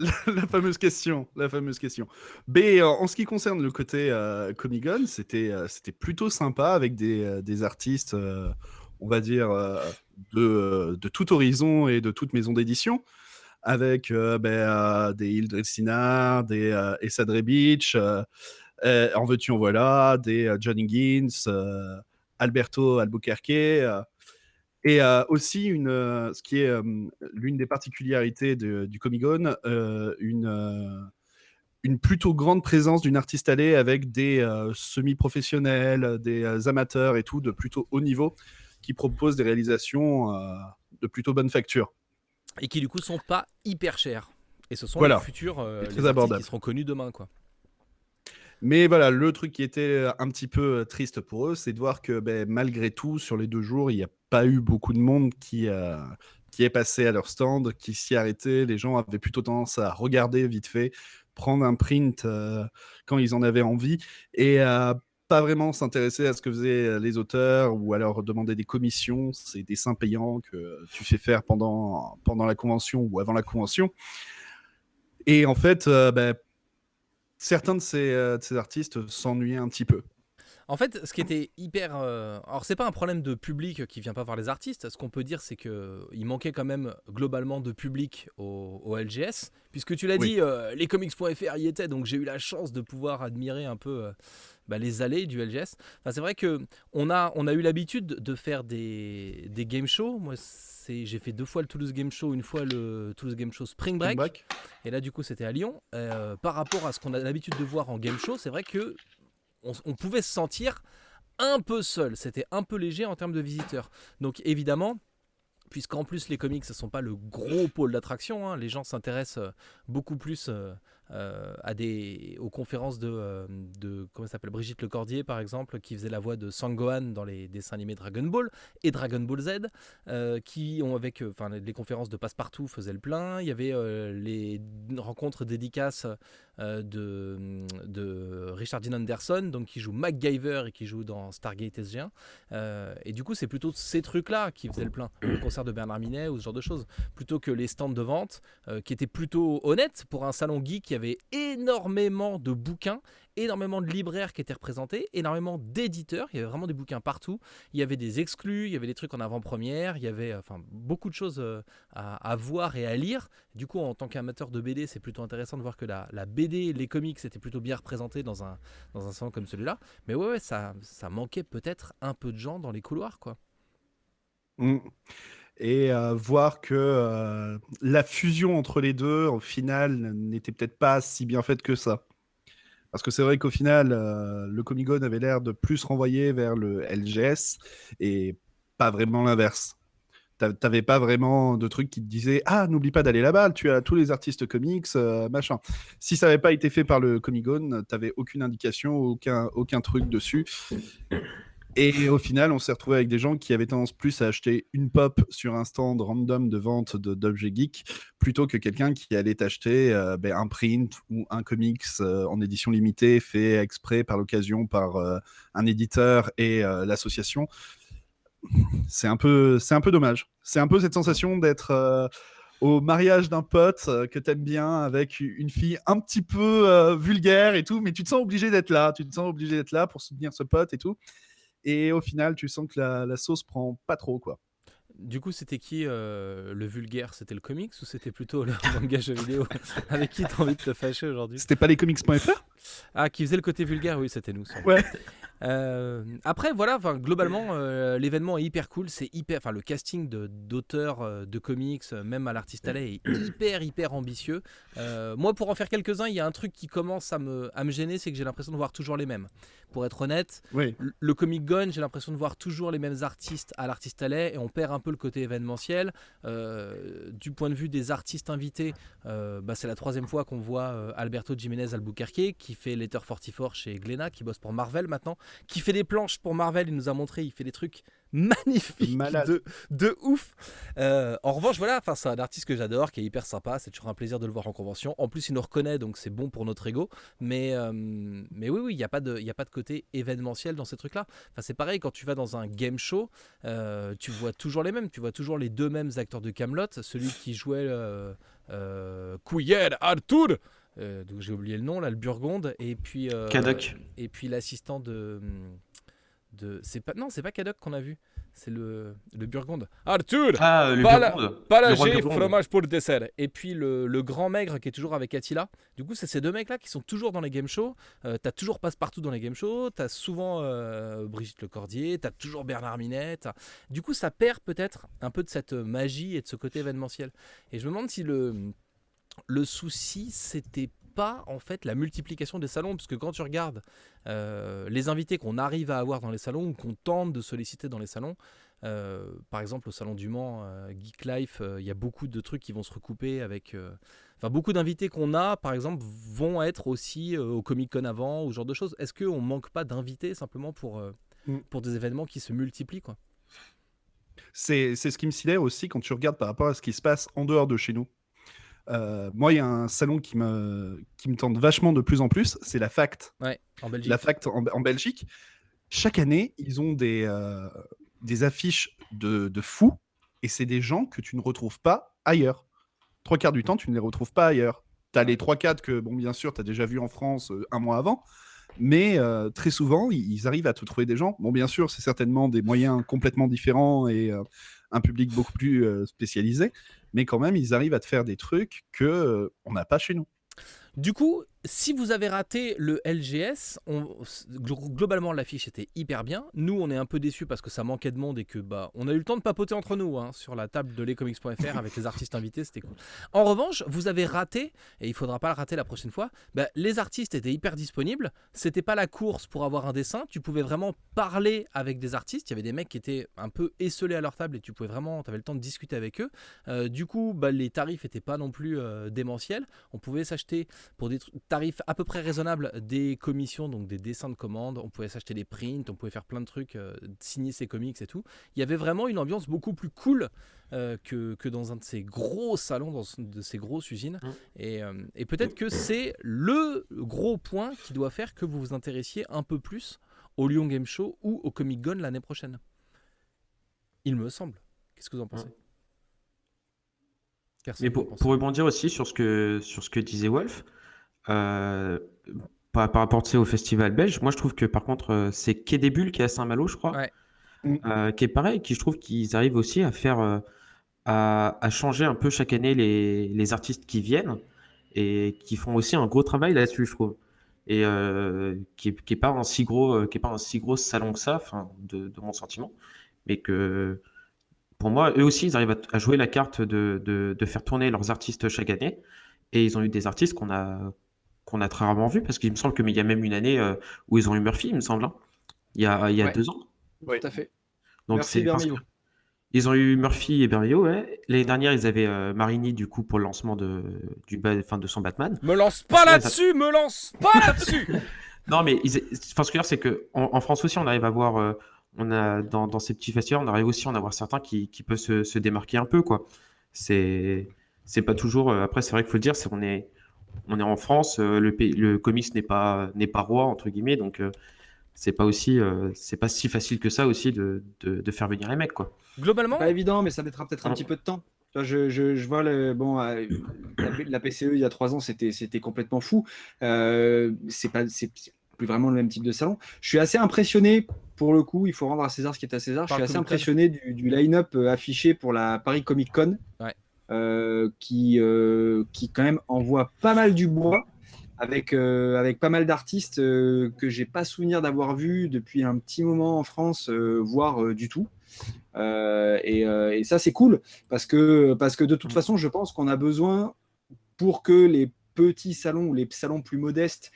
la, fameuse question, la fameuse question. B, euh, en ce qui concerne le côté euh, c'était euh, c'était plutôt sympa avec des, euh, des artistes, on va dire, de, de tout horizon et de toute maison d'édition, avec ben, des Hildred Sinard, des Essa euh, en veux-tu, en voilà, des John Higgins, Alberto Albuquerque. Et euh, aussi, une, euh, ce qui est euh, l'une des particularités de- du Comic-Con, euh, une, une plutôt grande présence d'une artiste allée avec des semi-professionnels, des amateurs et tout de plutôt haut niveau qui proposent des réalisations de plutôt bonne facture. Et qui du coup sont pas hyper chers. Et ce sont Voilà. les futurs très les abordable. qui seront connus demain. quoi. Mais voilà, le truc qui était un petit peu euh, triste pour eux, c'est de voir que ben, malgré tout, sur les deux jours, il n'y a pas eu beaucoup de monde qui, euh, qui est passé à leur stand, qui s'y arrêtait. Les gens avaient plutôt tendance à regarder vite fait, prendre un print euh, quand ils en avaient envie, et à pas vraiment s'intéresser à ce que faisaient euh, les auteurs, ou alors demander des commissions, ces dessins payants que tu fais faire pendant, la convention ou avant la convention. Et en fait, euh, ben, certains de ces, euh, de ces artistes s'ennuyaient un petit peu. En fait, ce qui était hyper. euh, Alors, c'est pas un problème de public qui vient pas voir les artistes. Ce qu'on peut dire, c'est que il manquait quand même globalement de public au, au LGS, puisque tu l'as Oui. dit, euh, les comics.fr y étaient, donc j'ai eu la chance de pouvoir admirer un peu euh, bah, les allées du LGS. Enfin, c'est vrai que on a, on a eu l'habitude de faire des, des game shows. Moi, c'est, j'ai fait deux fois le Toulouse Game Show, une fois le Toulouse Game Show Spring Break. Break. Et là, du coup, c'était à Lyon. Euh, par rapport à ce qu'on a l'habitude de voir en game show, c'est vrai que on, pouvait se sentir un peu seul. C'était un peu léger en termes de visiteurs. Donc, évidemment. Puisqu'en plus les comics ne sont pas le gros pôle d'attraction, hein, les gens s'intéressent euh, beaucoup plus euh, à des, aux conférences de, euh, de comment s'appelle Brigitte Lecordier par exemple, qui faisait la voix de Sangohan dans les dessins animés Dragon Ball et Dragon Ball Z, euh, qui ont avec, enfin les conférences de Passepartout faisaient le plein. Il y avait euh, les rencontres dédicaces de, de Richard Dean Anderson, donc qui joue MacGyver et qui joue dans Stargate SG1. Euh, et du coup, c'est plutôt ces trucs-là qui faisaient le plein, le concert de Bernard Minet ou ce genre de choses, plutôt que les stands de vente qui étaient plutôt honnêtes pour un salon geek qui avait énormément de bouquins, énormément de libraires qui étaient représentés, énormément d'éditeurs. Il y avait vraiment des bouquins partout. Il y avait des exclus, il y avait des trucs en avant-première, il y avait euh, enfin beaucoup de choses euh, à, voir et à lire. Du coup, en tant qu'amateur de BD, c'est plutôt intéressant de voir que la, BD, les comics étaient plutôt bien représentés dans un, dans un salon comme celui-là. Mais ouais, ça, manquait peut-être un peu de gens dans les couloirs, quoi. Mm. Et euh, voir que euh, la fusion entre les deux, au final, n'était peut-être pas si bien faite que ça. Parce que c'est vrai qu'au final, euh, le Comic-Con avait l'air de plus renvoyer vers le LGS et pas vraiment l'inverse. T'a- T'avais pas vraiment de trucs qui te disaient Ah, n'oublie pas d'aller là-bas, tu as tous les artistes comics, euh, machin. Si ça n'avait pas été fait par le Comic-Con, t'avais aucune indication, aucun, aucun truc dessus. Et au final, on s'est retrouvé avec des gens qui avaient tendance plus à acheter une pop sur un stand random de vente d'objets geeks plutôt que quelqu'un qui allait t'acheter euh, ben, un print ou un comics euh, en édition limitée fait exprès par l'occasion par euh, un éditeur et l'association. C'est un peu, c'est un peu dommage. C'est un peu cette sensation d'être au mariage d'un pote euh, que t'aimes bien avec une fille un petit peu vulgaire et tout, mais tu te sens obligé d'être là. Tu te sens obligé d'être là pour soutenir ce pote et tout. Et au final, tu sens que la, la sauce prend pas trop, quoi. Du coup, c'était qui euh, le vulgaire? C'était le comics ou c'était plutôt le manga jeu vidéo? Avec qui t'as envie de te fâcher aujourd'hui? C'était pas les comics.fr Ah, qui faisait le côté vulgaire, oui, c'était nous. Ouais. Euh, après, voilà, globalement, euh, l'événement est hyper cool. C'est hyper, enfin, le casting d'auteurs euh, de comics, même à l'artiste est hyper, hyper ambitieux. Euh, moi, pour en faire quelques-uns, il y a un truc qui commence à me, à me gêner, c'est que j'ai l'impression de voir toujours les mêmes. Pour être honnête, Oui. le- le Comic Gone, j'ai l'impression de voir toujours les mêmes artistes à l'artiste et on perd un peu le côté événementiel. Du point de vue des artistes invités, bah, c'est la troisième fois qu'on voit Alberto Jiménez Albuquerque qui fait Letter 44 chez Glénat, qui bosse pour Marvel maintenant, qui fait des planches pour Marvel. Il nous a montré, il fait des trucs magnifiques Malade. de, de ouf. Euh, en revanche, voilà, enfin, c'est un artiste que j'adore, qui est hyper sympa. C'est toujours un plaisir de le voir en convention. En plus, il nous reconnaît, donc c'est bon pour notre ego. Mais, euh, mais oui, oui, il n'y a, pas de- y a pas de côté événementiel dans ces trucs-là. Enfin, c'est pareil, quand tu vas dans un game show, euh, tu vois toujours les mêmes. Tu vois toujours les deux mêmes acteurs de Camelot. Celui qui jouait euh, Couillère Arthur, euh, donc j'ai oublié le nom, là, le Burgonde. Et puis, euh, Cadoc. et puis l'assistant de. de c'est pas, non, c'est pas Cadoc qu'on a vu. C'est le, le Burgonde. Arthur Ah, le Pas la- Burgonde. pas Le la fromage pour le dessert. Et puis le, le grand maigre qui est toujours avec Attila. Du coup, c'est ces deux mecs-là qui sont toujours dans les game shows. Euh, t'as toujours passe-partout dans les game shows. T'as souvent euh, Brigitte Lecordier. T'as toujours Bernard Minet. Du coup, ça perd peut-être un peu de cette magie et de ce côté événementiel. Et je me demande si le, le souci, c'était pas en fait la multiplication des salons, puisque quand tu regardes euh, les invités qu'on arrive à avoir dans les salons ou qu'on tente de solliciter dans les salons, euh, par exemple au salon du Mans, euh, Geek Life, euh, il y a beaucoup de trucs qui vont se recouper avec. euh, Enfin, beaucoup d'invités qu'on a, par exemple, vont être aussi euh, au Comic Con avant ou ce genre de choses. Est-ce qu'on manque pas d'invités simplement pour, euh, Mm. pour des événements qui se multiplient quoi? C'est c'est ce qui me sidère aussi quand tu regardes par rapport à ce qui se passe en dehors de chez nous. Euh, moi, il y a un salon qui me, qui me tente vachement de plus en plus, c'est la FACT. Ouais, en Belgique. La FACT en, en Belgique. Chaque année, ils ont des, euh, des affiches de, de fous, et c'est des gens que tu ne retrouves pas ailleurs. Trois quarts du temps, tu ne les retrouves pas ailleurs. Tu as les trois quatre que, bon, bien sûr, tu as déjà vu en France euh, un mois avant, mais euh, très souvent, ils, arrivent à te trouver des gens. Bon, bien sûr, c'est certainement des moyens complètement différents et euh, un public beaucoup plus euh, spécialisé, mais quand même, ils arrivent à te faire des trucs que euh, on n'a pas chez nous. Du coup, si vous avez raté le LGS, globalement l'affiche était hyper bien. Nous, on est un peu déçus parce que ça manquait de monde et que bah, on a eu le temps de papoter entre nous hein, sur la table de lescomics.fr avec les artistes invités, c'était cool. En revanche, vous avez raté et il faudra pas le rater la prochaine fois. bah, les artistes étaient hyper disponibles. C'était pas la course pour avoir un dessin. Tu pouvais vraiment parler avec des artistes. Il y avait des mecs qui étaient un peu esselés à leur table et tu pouvais vraiment, avais le temps de discuter avec eux. Euh, du coup, bah, les tarifs étaient pas non plus euh, démentiels. On pouvait s'acheter pour des tr- tarifs à peu près raisonnables des commissions, donc des dessins de commande. On pouvait s'acheter des prints, on pouvait faire plein de trucs, euh, signer ses comics et tout. Il y avait vraiment une ambiance beaucoup plus cool euh, que, que dans un de ces gros salons, dans une de ces grosses usines. Mm. Et, euh, et peut-être que c'est le gros point qui doit faire que vous vous intéressiez un peu plus au Lyon Game Show ou au Comic Con l'année prochaine. Il me semble. Qu'est-ce que vous en pensez? Personne Mais pour, pour rebondir aussi sur ce que, sur ce que disait Wolf, par, par rapport tu sais, au festival belge, moi je trouve que par contre euh, c'est Quai des Bulles qui est à Saint-Malo, je crois, Ouais. euh, qui est pareil, qui je trouve qu'ils arrivent aussi à faire, euh, à, à changer un peu chaque année les, les artistes qui viennent et qui font aussi un gros travail là-dessus, je trouve. Et euh, qui est, qui est pas un si gros, euh, qui est pas un si gros salon que ça, enfin, de, de mon sentiment, mais que pour moi, eux aussi, ils arrivent à, à jouer la carte de, de, de faire tourner leurs artistes chaque année. Et ils ont eu des artistes qu'on a, qu'on a très rarement vus, parce qu'il me semble qu'il y a même une année euh, où ils ont eu Murphy, il me semble, hein, il y a, il y a Ouais. deux ans. Tout à fait. Donc c'est Ils ont eu Murphy et Bermeo, ouais. L'année dernière, ils avaient euh, Marini, du coup, pour le lancement de, du, enfin, de son Batman. Me lance pas Là, là-dessus, me lance pas là-dessus Non, mais ils- enfin, ce que je veux dire, c'est que en, France aussi, on arrive à voir, euh, on a dans, dans ces petits festivals, on arrive aussi à en avoir certains qui, qui peuvent se, se démarquer un peu, quoi. C'est, c'est pas toujours. euh, après, c'est vrai qu'il faut le dire, c'est qu'on est, on est en France, euh, le, pays- le comics n'est pas, n'est pas roi entre guillemets, donc euh, c'est pas aussi, euh, c'est pas si facile que ça aussi de, de, de faire venir les mecs, quoi. Globalement, Pas évident, mais ça mettra peut-être un petit peu de temps. Je, je, je vois le bon euh, la, la PCE il y a trois ans c'était c'était complètement fou. Euh, c'est pas c'est plus vraiment le même type de salon. Je suis assez impressionné pour le coup. Il faut rendre à César ce qui est à César. Je suis assez impressionné du, du line-up affiché pour la Paris Comic Con, Ouais. Euh, qui euh, qui quand même envoie pas mal du bois. avec, euh, avec pas mal d'artistes euh, que j'ai pas souvenir d'avoir vu depuis un petit moment en France, voire du tout. Et, et ça, c'est cool parce que, parce que de toute façon, je pense qu'on a besoin pour que les petits salons ou les salons plus modestes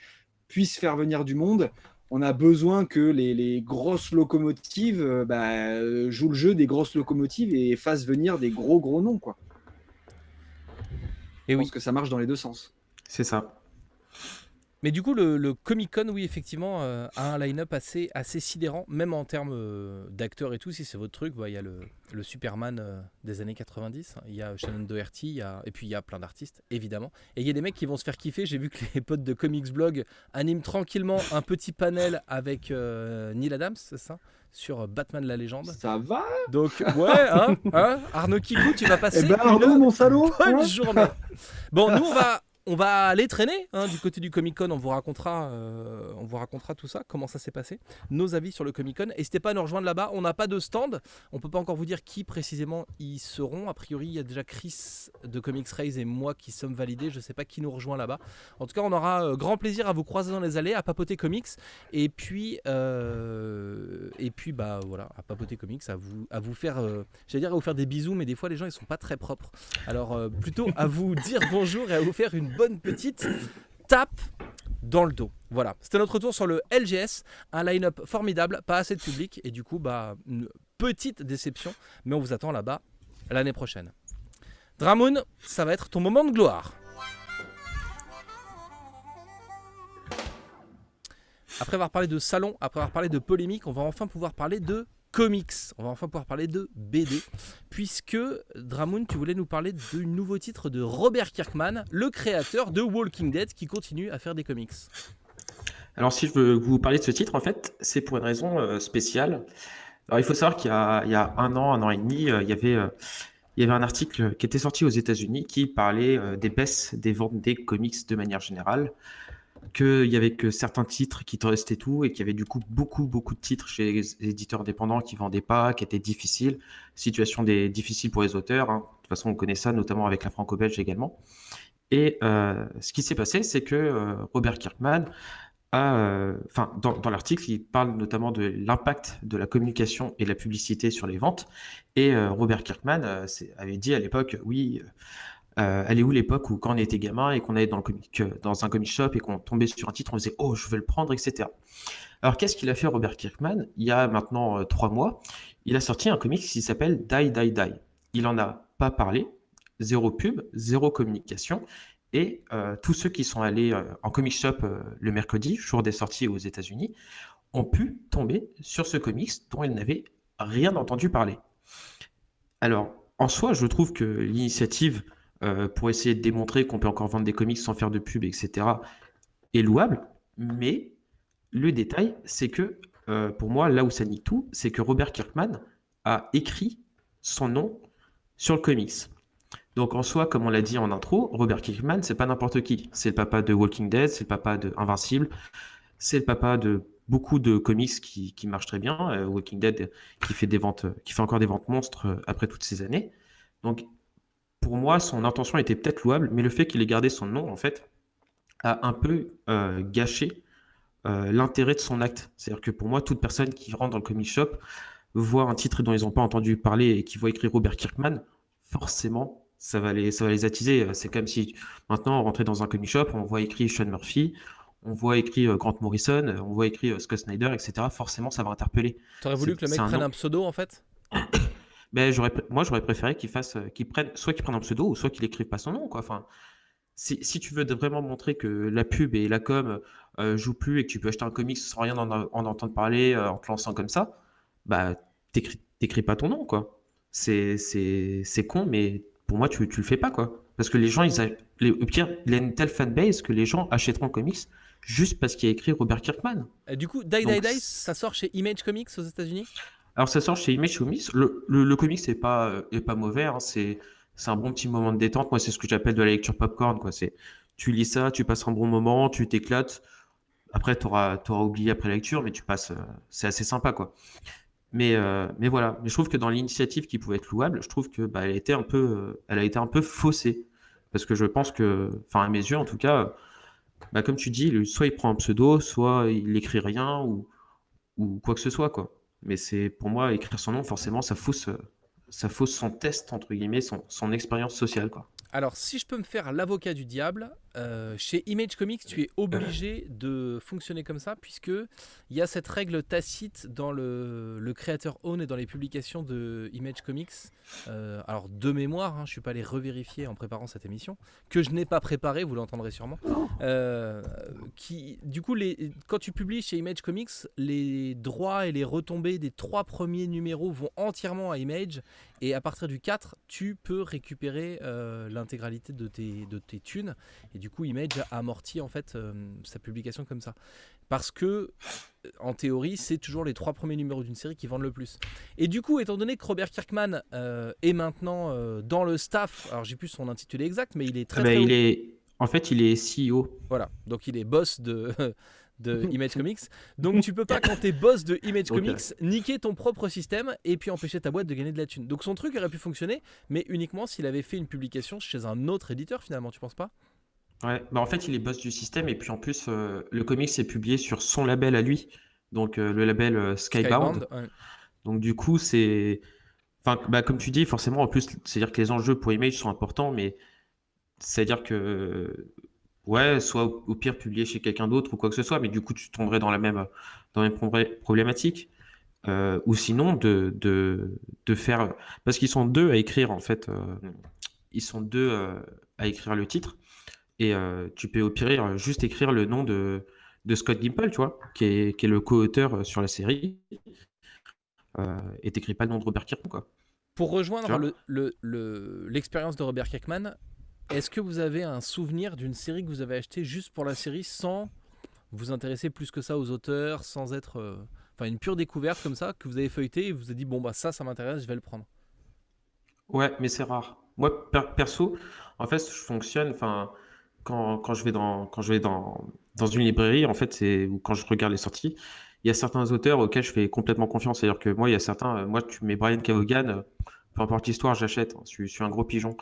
puissent faire venir du monde. On a besoin que les, les grosses locomotives bah, jouent le jeu des grosses locomotives et fassent venir des gros gros noms. Quoi. Et Je oui. pense que ça marche dans les deux sens. C'est ça. Mais du coup, le, le Comic Con, oui, effectivement, euh, a un line-up assez, assez sidérant, même en termes euh, d'acteurs et tout. Si c'est votre truc, bah, il y a le, le Superman euh, des années 90, il y a Shannon Doherty, il y a- et puis il y a plein d'artistes, évidemment. Et il y a des mecs qui vont se faire kiffer. J'ai vu que les potes de Comics Blog animent tranquillement un petit panel avec Neil Adams, c'est ça Sur Batman la légende. Ça va? Donc, ouais, hein, hein Arnaud Kikou, tu vas passer Eh ben une Arnaud, mon salaud bonne hein? journée. Bon, nous on va on va aller traîner hein, du côté du Comic Con. On vous racontera, euh, on vous racontera tout ça, comment ça s'est passé, nos avis sur le Comic Con. N'hésitez pas à nous rejoindre là-bas. On n'a pas de stand. On peut pas encore vous dire qui précisément y seront. A priori, il y a déjà Chris de Comics Raise et moi qui sommes validés. Je sais pas qui nous rejoint là-bas. En tout cas, on aura euh, grand plaisir à vous croiser dans les allées, à papoter comics et puis euh, et puis bah voilà, à papoter comics, à vous à vous faire, j'allais dire à vous faire des bisous, mais des fois les gens ils sont pas très propres. Alors plutôt à vous dire bonjour et à vous faire une bonne petite tape dans le dos. Voilà, c'était notre tour sur le LGS, un line-up formidable, pas assez de public et du coup bah une petite déception, mais on vous attend là-bas l'année prochaine. Dramoun, ça va être ton moment de gloire. Après avoir parlé de salon, après avoir parlé de polémique, on va enfin pouvoir parler de comics. On va enfin pouvoir parler de BD. Puisque, Dramoun, tu voulais nous parler du nouveau titre de Robert Kirkman, le créateur de Walking Dead, qui continue à faire des comics. Alors, si je veux vous parler de ce titre, en fait, c'est pour une raison euh, spéciale. Alors, il faut savoir qu'il y a, un an, un an et demi, euh, il y avait, euh, il y avait un article qui était sorti aux États-Unis qui parlait des baisses des ventes des comics de manière générale, qu'il y avait que certains titres qui te restaient tout et qu'il y avait du coup beaucoup, beaucoup de titres chez les éditeurs indépendants qui vendaient pas, qui étaient difficiles, situation difficile pour les auteurs. hein. De toute façon, on connaît ça, notamment avec la franco-belge également. Et euh, ce qui s'est passé, c'est que euh, Robert Kirkman a, euh, dans, dans l'article, il parle notamment de l'impact de la communication et de la publicité sur les ventes. Et Robert Kirkman avait dit à l'époque, oui, euh, elle est où l'époque où quand on était gamin et qu'on allait dans, euh, un comic shop et qu'on tombait sur un titre, on disait, oh, je veux le prendre, etc. Alors, qu'est-ce qu'il a fait Robert Kirkman? Il y a maintenant euh, trois mois, il a sorti un comic qui s'appelle Die, Die, Die. Il en a pas parlé, zéro pub, zéro communication. Et euh, tous ceux qui sont allés en comic shop le mercredi, jour des sorties aux États-Unis, ont pu tomber sur ce comics dont ils n'avaient rien entendu parler. Alors, en soi, je trouve que l'initiative euh, pour essayer de démontrer qu'on peut encore vendre des comics sans faire de pub, etc., est louable, mais le détail, c'est que euh, pour moi, là où ça nique tout, c'est que Robert Kirkman a écrit son nom sur le comics. Donc en soi, comme on l'a dit en intro, Robert Kirkman, c'est pas n'importe qui. C'est le papa de Walking Dead, c'est le papa de Invincible, c'est le papa de beaucoup de comics qui, marchent très bien. Euh, Walking Dead qui fait des ventes, qui fait encore des ventes monstres après toutes ces années. Donc pour moi, son intention était peut-être louable, mais le fait qu'il ait gardé son nom, en fait, a un peu euh, gâché euh, l'intérêt de son acte. C'est-à-dire que pour moi, toute personne qui rentre dans le comic shop voit un titre dont ils n'ont pas entendu parler et qui voit écrit Robert Kirkman, forcément, ça va les, ça va les attiser. C'est comme si maintenant on rentrait dans un comic shop, on voit écrit Sean Murphy, on voit écrit euh, Grant Morrison, on voit écrit Scott Snyder, etc. Forcément, ça va interpeller. T'aurais voulu que le mec un prenne un pseudo en fait? Ben, j'aurais, moi, j'aurais préféré qu'il fasse, euh, qu'il prenne, soit qu'il prenne un pseudo, ou soit qu'il écrive pas son nom, quoi. Enfin, si, si tu veux vraiment montrer que la pub et la com euh, jouent plus et que tu peux acheter un comics sans rien en, en entendre parler, euh, en te lançant comme ça, bah, t'écris, t'écris pas ton nom, quoi. C'est, c'est, c'est con, mais pour moi, tu, tu le fais pas, quoi. Parce que les gens, ils a, les, au pire, il a une telle fanbase que les gens achèteront le comics juste parce qu'il y a écrit Robert Kirkman. Et Du coup, Die Die Donc, Die, ça sort chez Image Comics aux États-Unis? Alors ça sort chez Image Comics. Le, le, le comics n'est pas, pas mauvais. hein. C'est, c'est un bon petit moment de détente. Moi, c'est ce que j'appelle de la lecture popcorn. Quoi. C'est, tu lis ça, tu passes un bon moment, tu t'éclates. Après, tu auras, oublié après la lecture, mais tu passes. euh, c'est assez sympa. Quoi. Mais, euh, mais voilà. Mais je trouve que dans l'initiative qui pouvait être louable, je trouve que bah, elle, a été un peu, euh, elle a été un peu faussée. Parce que je pense que, enfin à mes yeux en tout cas, bah, comme tu dis, soit il prend un pseudo, soit il écrit rien ou, ou quoi que ce soit. Quoi. Mais c'est pour moi, écrire son nom, forcément, ça fausse, ça fausse son test, entre guillemets, son, son expérience sociale. Quoi. Alors, si je peux me faire l'avocat du diable, euh, chez Image Comics, tu es obligé de fonctionner comme ça, puisque il y a cette règle tacite dans le, créateur own et dans les publications de Image Comics. Euh, alors, de mémoire, hein, je suis pas allé revérifier en préparant cette émission, que je n'ai pas préparé, vous l'entendrez sûrement. Euh, du coup, quand tu publies chez Image Comics, les droits et les retombées des trois premiers numéros vont entièrement à Image, et à partir du 4, tu peux récupérer l'intégralité de tes, de thunes. Coup, Image a amorti en fait euh, sa publication comme ça. Parce que, euh, en théorie, c'est toujours les trois premiers numéros d'une série qui vendent le plus. Et du coup, étant donné que Robert Kirkman euh, est maintenant dans le staff, alors j'ai plus son intitulé exact, mais il est très, ah bah, très il est... En fait, il est CEO. Voilà, donc il est boss de, de Image Comics. Donc tu peux pas, quand t'es boss de Image. Comics, niquer ton propre système et puis empêcher ta boîte de gagner de la thune. Donc son truc aurait pu fonctionner, mais uniquement s'il avait fait une publication chez un autre éditeur finalement, tu penses pas? Ouais, bah en fait, il est boss du système et puis en plus, euh, le comics est publié sur son label à lui, donc euh, le label euh, Skybound. Skybound, ouais. Donc du coup, c'est, enfin, bah, comme tu dis, forcément, en plus, c'est-à-dire que les enjeux pour Image sont importants, mais c'est-à-dire que, ouais, soit au au pire publié chez quelqu'un d'autre ou quoi que ce soit, mais du coup, tu tomberais dans la même, dans la même problé- problématique. Ou sinon, de, de, de faire, parce qu'ils sont deux à écrire en fait, ils sont deux à écrire le titre. Et euh, tu peux au pire euh, juste écrire le nom de, de Scott Gimple, tu vois, qui est, qui est le co-auteur euh, sur la série. Euh, et t'écris pas le nom de Robert Kirkman, quoi. Pour rejoindre Tu vois? le- le- le- l'expérience de Robert Kirkman, est-ce que vous avez un souvenir d'une série que vous avez achetée juste pour la série sans vous intéresser plus que ça aux auteurs, sans être. euh, Enfin, une pure découverte comme ça, que vous avez feuilleté et vous êtes dit, bon, bah ça, ça m'intéresse, je vais le prendre? Ouais, mais c'est rare. Moi, per- perso, en fait, je fonctionne, enfin, quand, quand je vais dans, quand je vais dans, dans une librairie, en fait, c'est, ou quand je regarde les sorties, il y a certains auteurs auxquels je fais complètement confiance. C'est-à-dire que moi, il y a certains, euh, moi, tu mets Brian Kevogan, euh, peu importe l'histoire, j'achète. hein. Je suis, je suis un gros pigeon.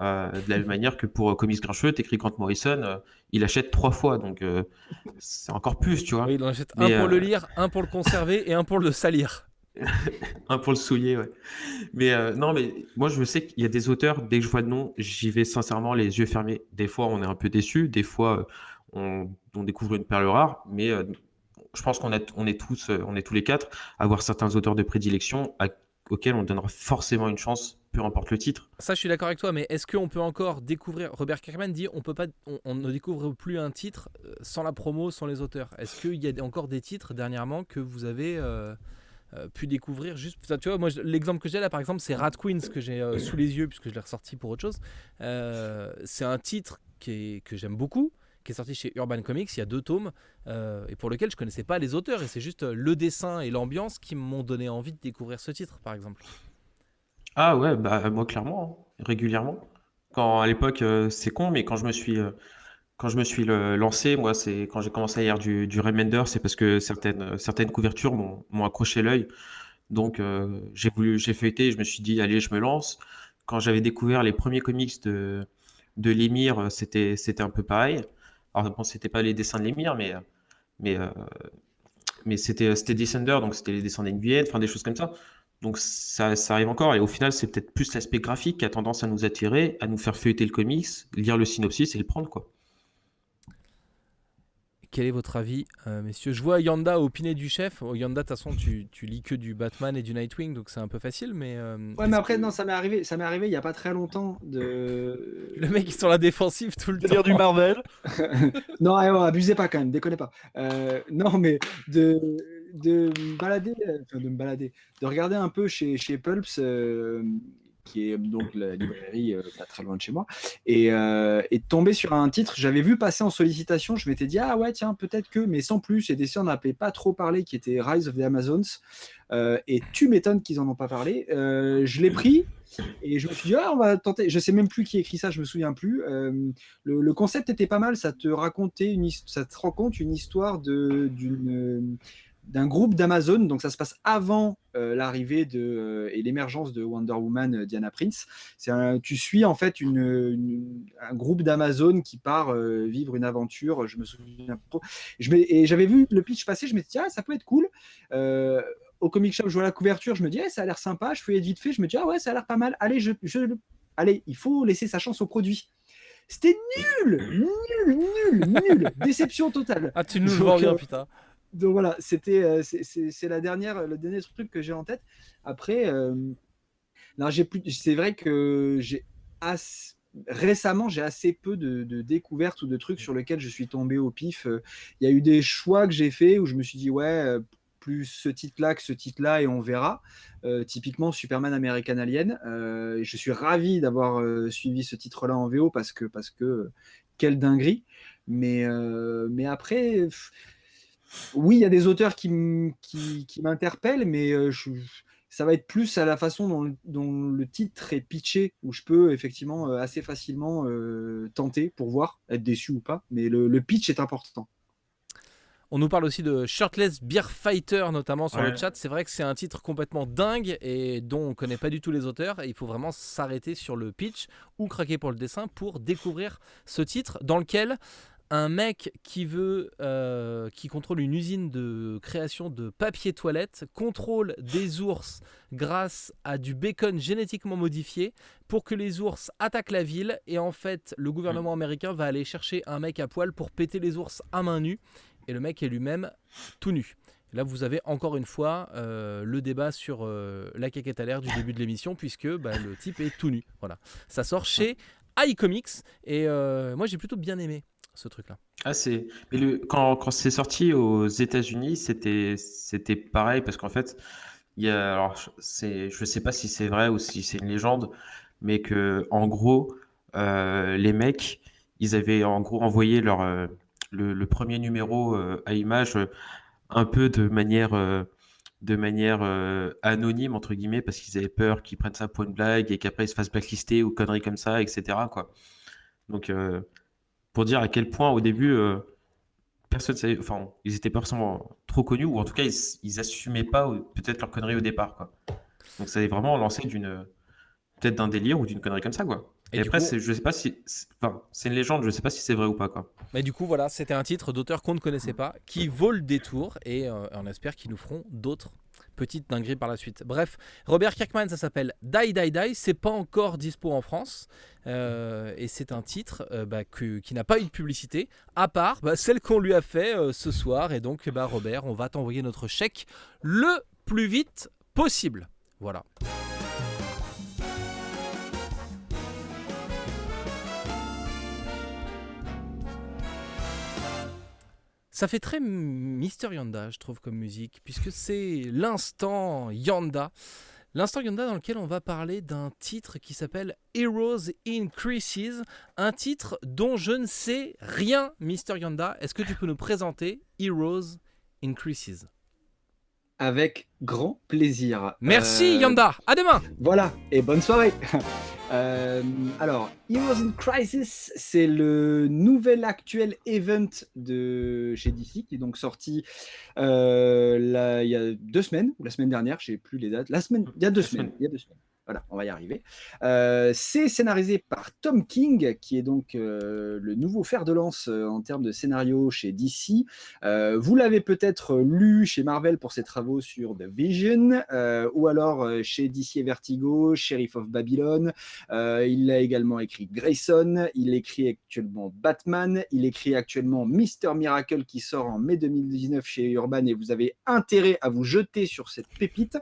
Euh, de la même manière que pour euh, Comics Grincheux, t'écris Grant Morrison, euh, il achète trois fois, donc c'est encore plus, tu vois. Oui, il en achète Mais, un pour le lire, un pour le conserver et un pour le salir. Un pour le souiller, ouais. Mais euh, non, mais moi, je sais qu'il y a des auteurs, dès que je vois le nom, j'y vais sincèrement les yeux fermés. Des fois, on est un peu déçu, des fois, euh, on, découvre une perle rare, mais euh, je pense qu'on est tous, on est tous les quatre, à avoir certains auteurs de prédilection auxquels on donnera forcément une chance, peu importe le titre. Ça, je suis d'accord avec toi, mais est-ce qu'on peut encore découvrir Robert Kirkman dit on ne découvre plus un titre sans la promo, sans les auteurs. Est-ce qu'il y a encore des titres dernièrement que vous avez pu découvrir juste Tu vois, moi, l'exemple que j'ai là, par exemple, c'est Rat Queens que j'ai euh, sous les yeux puisque je l'ai ressorti pour autre chose. Euh, c'est un titre qui est, que j'aime beaucoup, qui est sorti chez Urban Comics. Il y a deux tomes euh, et pour lequel je connaissais pas les auteurs et c'est juste euh, le dessin et l'ambiance qui m'ont donné envie de découvrir ce titre, par exemple. Ah ouais, bah moi clairement, hein, régulièrement. Quand à l'époque, euh, c'est con, mais quand je me suis, euh, quand je me suis lancé, moi, c'est quand j'ai commencé à lire du, du Remender, c'est parce que certaines, certaines couvertures m'ont accroché l'œil. Donc euh, j'ai voulu, j'ai feuilleté, et je me suis dit, allez, je me lance. Quand j'avais découvert les premiers comics de, de euh, c'était, un peu pareil. Alors bon, c'était pas les dessins de Lemire, mais, mais, euh, mais c'était, c'était Descender, donc c'était les dessins d'NBN, enfin des choses comme ça. Donc ça, ça arrive encore, et au final, c'est peut-être plus l'aspect graphique qui a tendance à nous attirer, à nous faire feuilleter le comics, lire le synopsis et le prendre, quoi. Quel est votre avis, euh, messieurs? Je vois Yanda opiner du chef. Oh, Yanda, de toute façon, tu, tu lis que du Batman et du Nightwing, donc c'est un peu facile, mais... euh, Ouais, mais après, que- non, ça m'est arrivé, ça m'est arrivé il y a pas très longtemps de. Le mec, il est sur la défensive tout le temps. du Marvel? non, eh, ouais, abusez pas quand même, déconnez pas. Euh, non, mais de, de me balader, enfin, de me balader, de regarder un peu chez, chez Pulps, euh, qui est donc la librairie euh, pas très loin de chez moi, et, euh, tomber sur un titre. J'avais vu passer en sollicitation, je m'étais dit, ah ouais, tiens, peut-être que, mais sans plus, et des on n'avait pas trop parlé, qui était Rise of the Amazons. Euh, et tu m'étonnes qu'ils en ont pas parlé. Euh, je l'ai pris et je me suis dit, ah, on va tenter. Je sais même plus qui écrit ça, je me souviens plus. Le, concept était pas mal, ça te racontait une, ça te raconte une histoire d'une d'un groupe d'Amazon. Donc ça se passe avant euh, l'arrivée de euh, et l'émergence de Wonder Woman euh, Diana Prince. C'est tu suis en fait une, un groupe d'Amazon qui part vivre une aventure. Je me souviens pas. Je et j'avais vu le pitch passer. Je me dit ah, ça peut être cool. au comic shop, je vois la couverture, je me dis eh, ça a l'air sympa. Je fais vite fait, je me dis ah ouais ça a l'air pas mal. Allez je, je allez il faut laisser sa chance au produit. C'était nul, nul, nul, nul, déception totale. Ah tu nous le vends bien putain donc voilà, c'était euh, c'est la dernière le dernier truc que j'ai en tête. Après, euh, j'ai plus. C'est vrai que j'ai récemment j'ai assez peu de, découvertes ou de trucs sur lesquels je suis tombé au pif. Il y a eu des choix que j'ai fait où je me suis dit ouais euh, plus ce titre-là que ce titre-là et on verra. typiquement Superman American Alien. je suis ravi d'avoir suivi ce titre-là en VO parce que parce que quelle dinguerie. Mais mais après oui, il y a des auteurs qui, m'interpellent, mais euh, ça va être plus à la façon dont, le titre est pitché, où je peux effectivement euh, assez facilement euh, tenter pour voir, être déçu ou pas, mais le, pitch est important. On nous parle aussi de Shirtless Beer Fighter, notamment sur le chat. C'est vrai que c'est un titre complètement dingue et dont on ne connaît pas du tout les auteurs. il faut vraiment s'arrêter sur le pitch ou craquer pour le dessin pour découvrir ce titre dans lequel un mec qui veut, euh, qui contrôle une usine de création de papier toilette, contrôle des ours grâce à du bacon génétiquement modifié pour que les ours attaquent la ville. Et en fait, le gouvernement américain va aller chercher un mec à poil pour péter les ours à main nue. Et le mec est lui-même tout nu. Là, vous avez encore une fois euh, le débat sur euh, la caquette à l'air du début de l'émission, puisque bah, le type est tout nu. Voilà. Ça sort chez iComics, et moi j'ai plutôt bien aimé ce truc-là. Ah, c'est. Mais le... quand, quand c'est sorti aux États-Unis, c'était c'était pareil parce qu'en fait, il y a. Alors, c'est... je sais pas si c'est vrai ou si c'est une légende, mais que en gros, euh, les mecs, ils avaient en gros envoyé leur euh, le, premier numéro euh, à image un peu de manière de manière anonyme entre guillemets parce qu'ils avaient peur qu'ils prennent ça pour une blague et qu'après ils se fassent blacklister ou conneries comme ça, etc. Quoi. Donc pour dire à quel point au début, euh, personne savait, enfin, ils étaient pas forcément trop connus, ou en tout cas, ils, ils assumaient pas peut-être leur connerie au départ. Quoi. Donc ça est vraiment lancé d'une peut-être d'un délire ou d'une connerie comme ça. Quoi. Et, après, je sais pas si. Enfin, c'est une légende, je sais pas si c'est vrai ou pas. Quoi. Mais du coup, voilà, c'était un titre d'auteur qu'on ne connaissait pas, qui vaut le détour, et euh, on espère qu'ils nous feront d'autres petite dinguerie par la suite. Bref, Robert Kirkman, ça s'appelle Die Die Die. C'est pas encore dispo en France. Euh, et c'est un titre euh, bah, qui n'a pas eu de publicité, à part bah, celle qu'on lui a fait euh, ce soir. Et donc, bah, Robert, on va t'envoyer notre chèque le plus vite possible. Voilà. Ça fait très Mister Yanda, je trouve, comme musique, puisque c'est l'instant Yanda. L'instant Yanda dans lequel on va parler d'un titre qui s'appelle Heroes Increases, un titre dont je ne sais rien, Mister Yanda. Est-ce que tu peux nous présenter Heroes Increases Avec grand plaisir. Merci euh, Yanda, à demain Voilà, et bonne soirée Euh, alors, Heroes in Crisis, c'est le nouvel actuel event de chez DC qui est donc sorti euh, il y a deux semaines ou la semaine dernière, je sais plus les dates. La semaine, il y a deux semaines. Il y a deux semaines. Voilà, on va y arriver. Euh, c'est scénarisé par Tom King, qui est donc euh, le nouveau fer de lance euh, en termes de scénario chez DC. vous l'avez peut-être lu chez Marvel pour ses travaux sur The Vision, ou alors chez DC et Vertigo, Sheriff of Babylon. il a également écrit Grayson, il écrit actuellement Batman, il écrit actuellement Mister Miracle qui sort en mai 2019 chez Urban et vous avez intérêt à vous jeter sur cette pépite.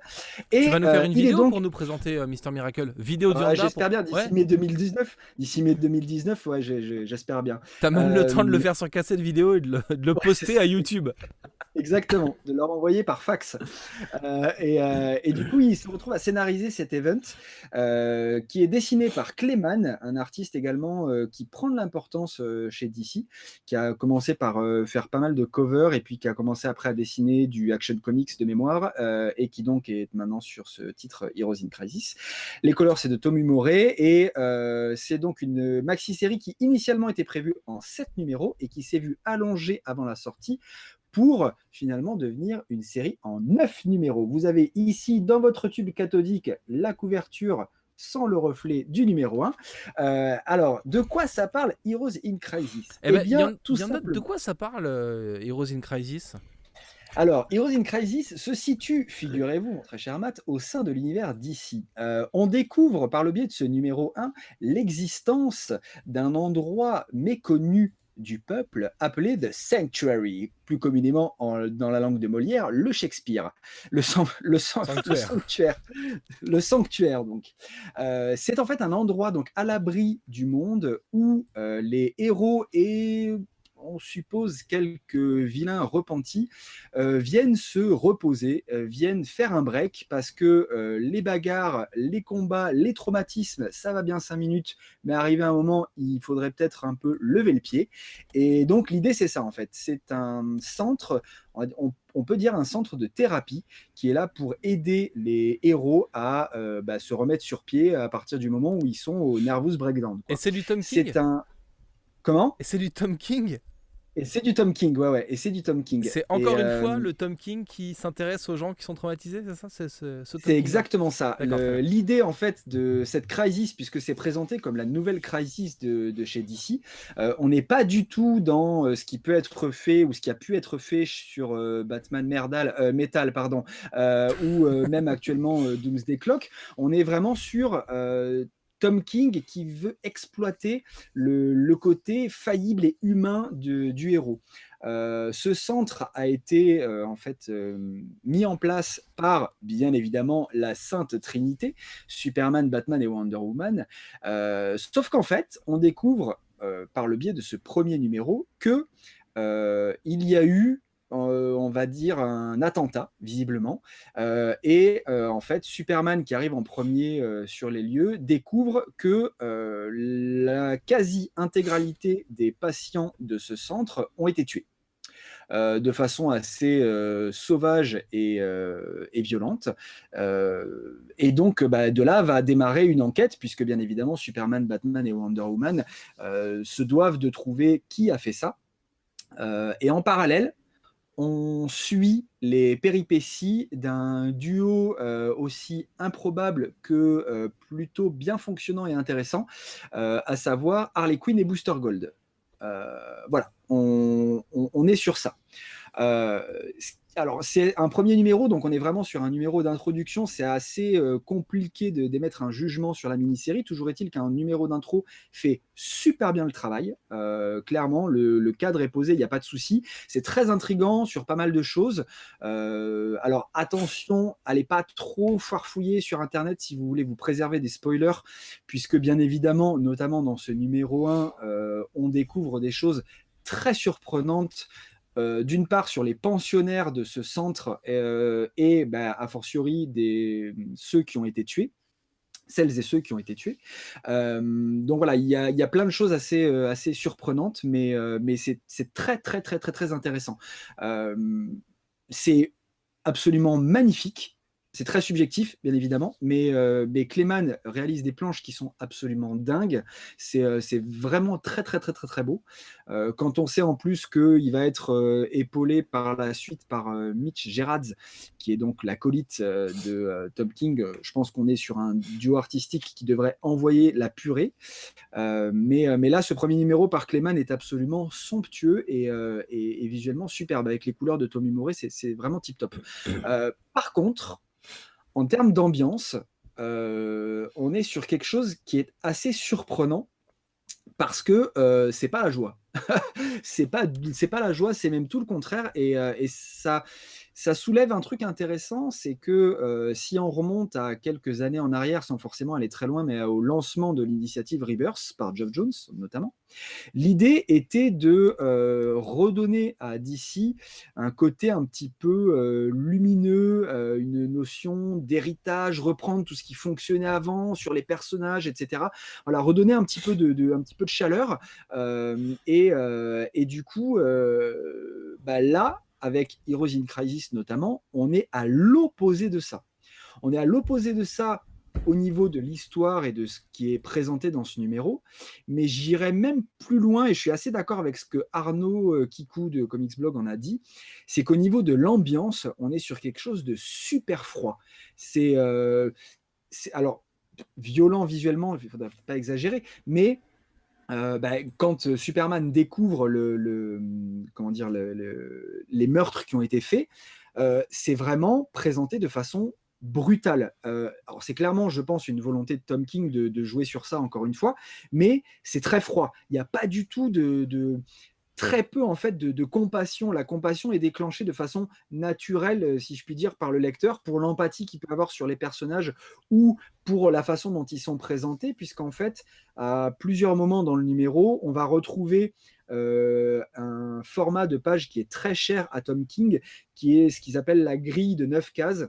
Et, tu vas nous faire une vidéo pour nous présenter Mister Miracle Vidéo du J'espère bien, d'ici mai 2019. D'ici mai 2019, ouais, j'espère bien. T'as même le temps de le euh, faire sur cassette vidéo et de le, poster à YouTube. Exactement, de leur envoyer par fax. Euh, euh, et, du coup, il se retrouve à scénariser cet event qui est dessiné par Clayman, un artiste également qui prend de l'importance chez DC, qui a commencé par faire pas mal de covers et puis qui a commencé après à dessiner du action comics de mémoire et qui donc est maintenant sur ce titre Heroes in Crisis. Les couleurs, c'est de Tommy Moret et euh, c'est donc une maxi-série qui initialement était prévue en 7 numéros et qui s'est vue allongée avant la sortie pour finalement devenir une série en neuf numéros. Vous avez ici dans votre tube cathodique la couverture sans le reflet du numéro 1. Euh, alors, de quoi ça parle Heroes in Crisis? Eh, ben, bien, tout simplement. De quoi ça parle euh, Heroes in Crisis? Alors, Heroes in Crisis se situe, figurez-vous, très cher Matt, au sein de l'univers d'ici. Euh, on découvre par le biais de ce numéro 1 l'existence d'un endroit méconnu du peuple appelé The Sanctuary, plus communément dans la langue de Molière, le Shakespeare, le, le, sanctuaire. le sanctuaire, donc. Euh, c'est en fait un endroit donc à l'abri du monde où euh, les héros et on suppose quelques vilains repentis, euh, viennent se reposer, euh, viennent faire un break parce que euh, les bagarres, les combats, les traumatismes, ça va bien cinq minutes, mais arrivé à un moment, il faudrait peut-être un peu lever le pied. Et donc l'idée, c'est ça en fait. C'est un centre, on, peut dire un centre de thérapie qui est là pour aider les héros à bah, se remettre sur pied à partir du moment où ils sont au nervous breakdown. Et c'est du Tom King? C'est un... Comment? Et c'est du Tom King? Et c'est du Tom King, ouais, ouais. Et c'est du Tom King. C'est encore une fois euh, le Tom King qui s'intéresse aux gens qui sont traumatisés, c'est ça C'est ce, exactement ça. L'idée, en fait, de cette crisis, puisque c'est présenté comme la nouvelle crisis de, de chez DC, euh, on n'est pas du tout dans euh, ce qui peut être fait ou ce qui a pu être fait sur Batman Merdal, Metal, pardon, ou même actuellement Doomsday Clock. On est vraiment sur Tom King qui veut exploiter le, côté faillible et humain du héros. Euh, ce centre a été euh, en fait euh, mis en place par bien évidemment la Sainte Trinité, Superman, Batman et Wonder Woman. sauf qu'en fait, on découvre par le biais de ce premier numéro que il y a eu euh, on va dire, un attentat, visiblement. Euh, et euh, en fait, Superman, qui arrive en premier sur les lieux, découvre que la quasi-intégralité des patients de ce centre ont été tués. de façon assez sauvage et, violente. et donc, bah, de là va démarrer une enquête, puisque bien évidemment, Superman, Batman et Wonder Woman se doivent de trouver qui a fait ça. et en parallèle, on suit les péripéties d'un duo euh, aussi improbable que euh, plutôt bien fonctionnant et intéressant, euh, à savoir Harley Quinn et Booster Gold. voilà, on, est sur ça alors, c'est un premier numéro, donc on est vraiment sur un numéro d'introduction. C'est assez euh, compliqué d'émettre un jugement sur la mini-série. Toujours est-il qu'un numéro d'intro fait super bien le travail. Euh, clairement, le, cadre est posé, il n'y a pas de souci. C'est très intrigant sur pas mal de choses. Euh, alors, attention, allez pas trop farfouiller sur Internet si vous voulez vous préserver des spoilers, puisque bien évidemment, notamment dans ce numéro 1, on découvre des choses très surprenantes euh, d'une part sur les pensionnaires de ce centre euh, et bah, a fortiori des, ceux qui ont été tués celles et ceux qui ont été tués. Euh, donc voilà, il y, a, plein de choses assez, assez surprenantes, mais, mais c'est très, très, très, très, très intéressant. c'est absolument magnifique. C'est très subjectif, bien évidemment, mais, euh, Clayman réalise des planches qui sont absolument dingues. C'est euh, vraiment très, très, très, très, très beau. Euh, quand on sait en plus qu'il va être euh, épaulé par la suite par Mitch Gerards, qui est donc l'acolyte de Tom King, je pense qu'on est sur un duo artistique qui devrait envoyer la purée. mais, mais là, ce premier numéro par Clayman est absolument somptueux et, et, visuellement superbe. Avec les couleurs de Tommy Moret, c'est vraiment tip top. par contre, en termes d'ambiance, euh, on est sur quelque chose qui est assez surprenant parce que euh, c'est pas la joie. c'est pas pas la joie, c'est même tout le contraire et, euh, et ça ça soulève un truc intéressant, c'est que euh, si on remonte à quelques années en arrière, sans forcément aller très loin, mais au lancement de l'initiative Rebirth par Geoff Jones notamment, l'idée était de euh, redonner à DC un côté un petit peu euh, lumineux, une notion d'héritage, reprendre tout ce qui fonctionnait avant sur les personnages, etc. Voilà, redonner un petit peu de, chaleur. Et, et, du coup, bah là, avec Heroes in Crisis notamment, on est à l'opposé de ça. On est à l'opposé de ça au niveau de l'histoire et de ce qui est présenté dans ce numéro, mais j'irais même plus loin, et je suis assez d'accord avec ce que Arnaud euh, Kikou de Comics Blog en a dit, c'est qu'au niveau de l'ambiance, on est sur quelque chose de super froid. C'est euh, alors violent visuellement, il ne faudrait pas exagérer, mais euh, bah, quand Superman découvre les meurtres qui ont été faits, c'est vraiment présenté de façon brutal. Euh, alors c'est clairement, je pense, une volonté de Tom King de, jouer sur ça encore une fois, mais c'est très froid. Il n'y a pas du tout de, très peu en fait de, compassion. La compassion est déclenchée de façon naturelle, euh, si je puis dire, par le lecteur pour l'empathie qu'il peut avoir sur les personnages ou pour la façon dont ils sont présentés, puisqu'en fait, à plusieurs moments dans le numéro, on va retrouver euh, un format de page qui est très cher à Tom King, qui est ce qu'ils appellent la grille de 9 cases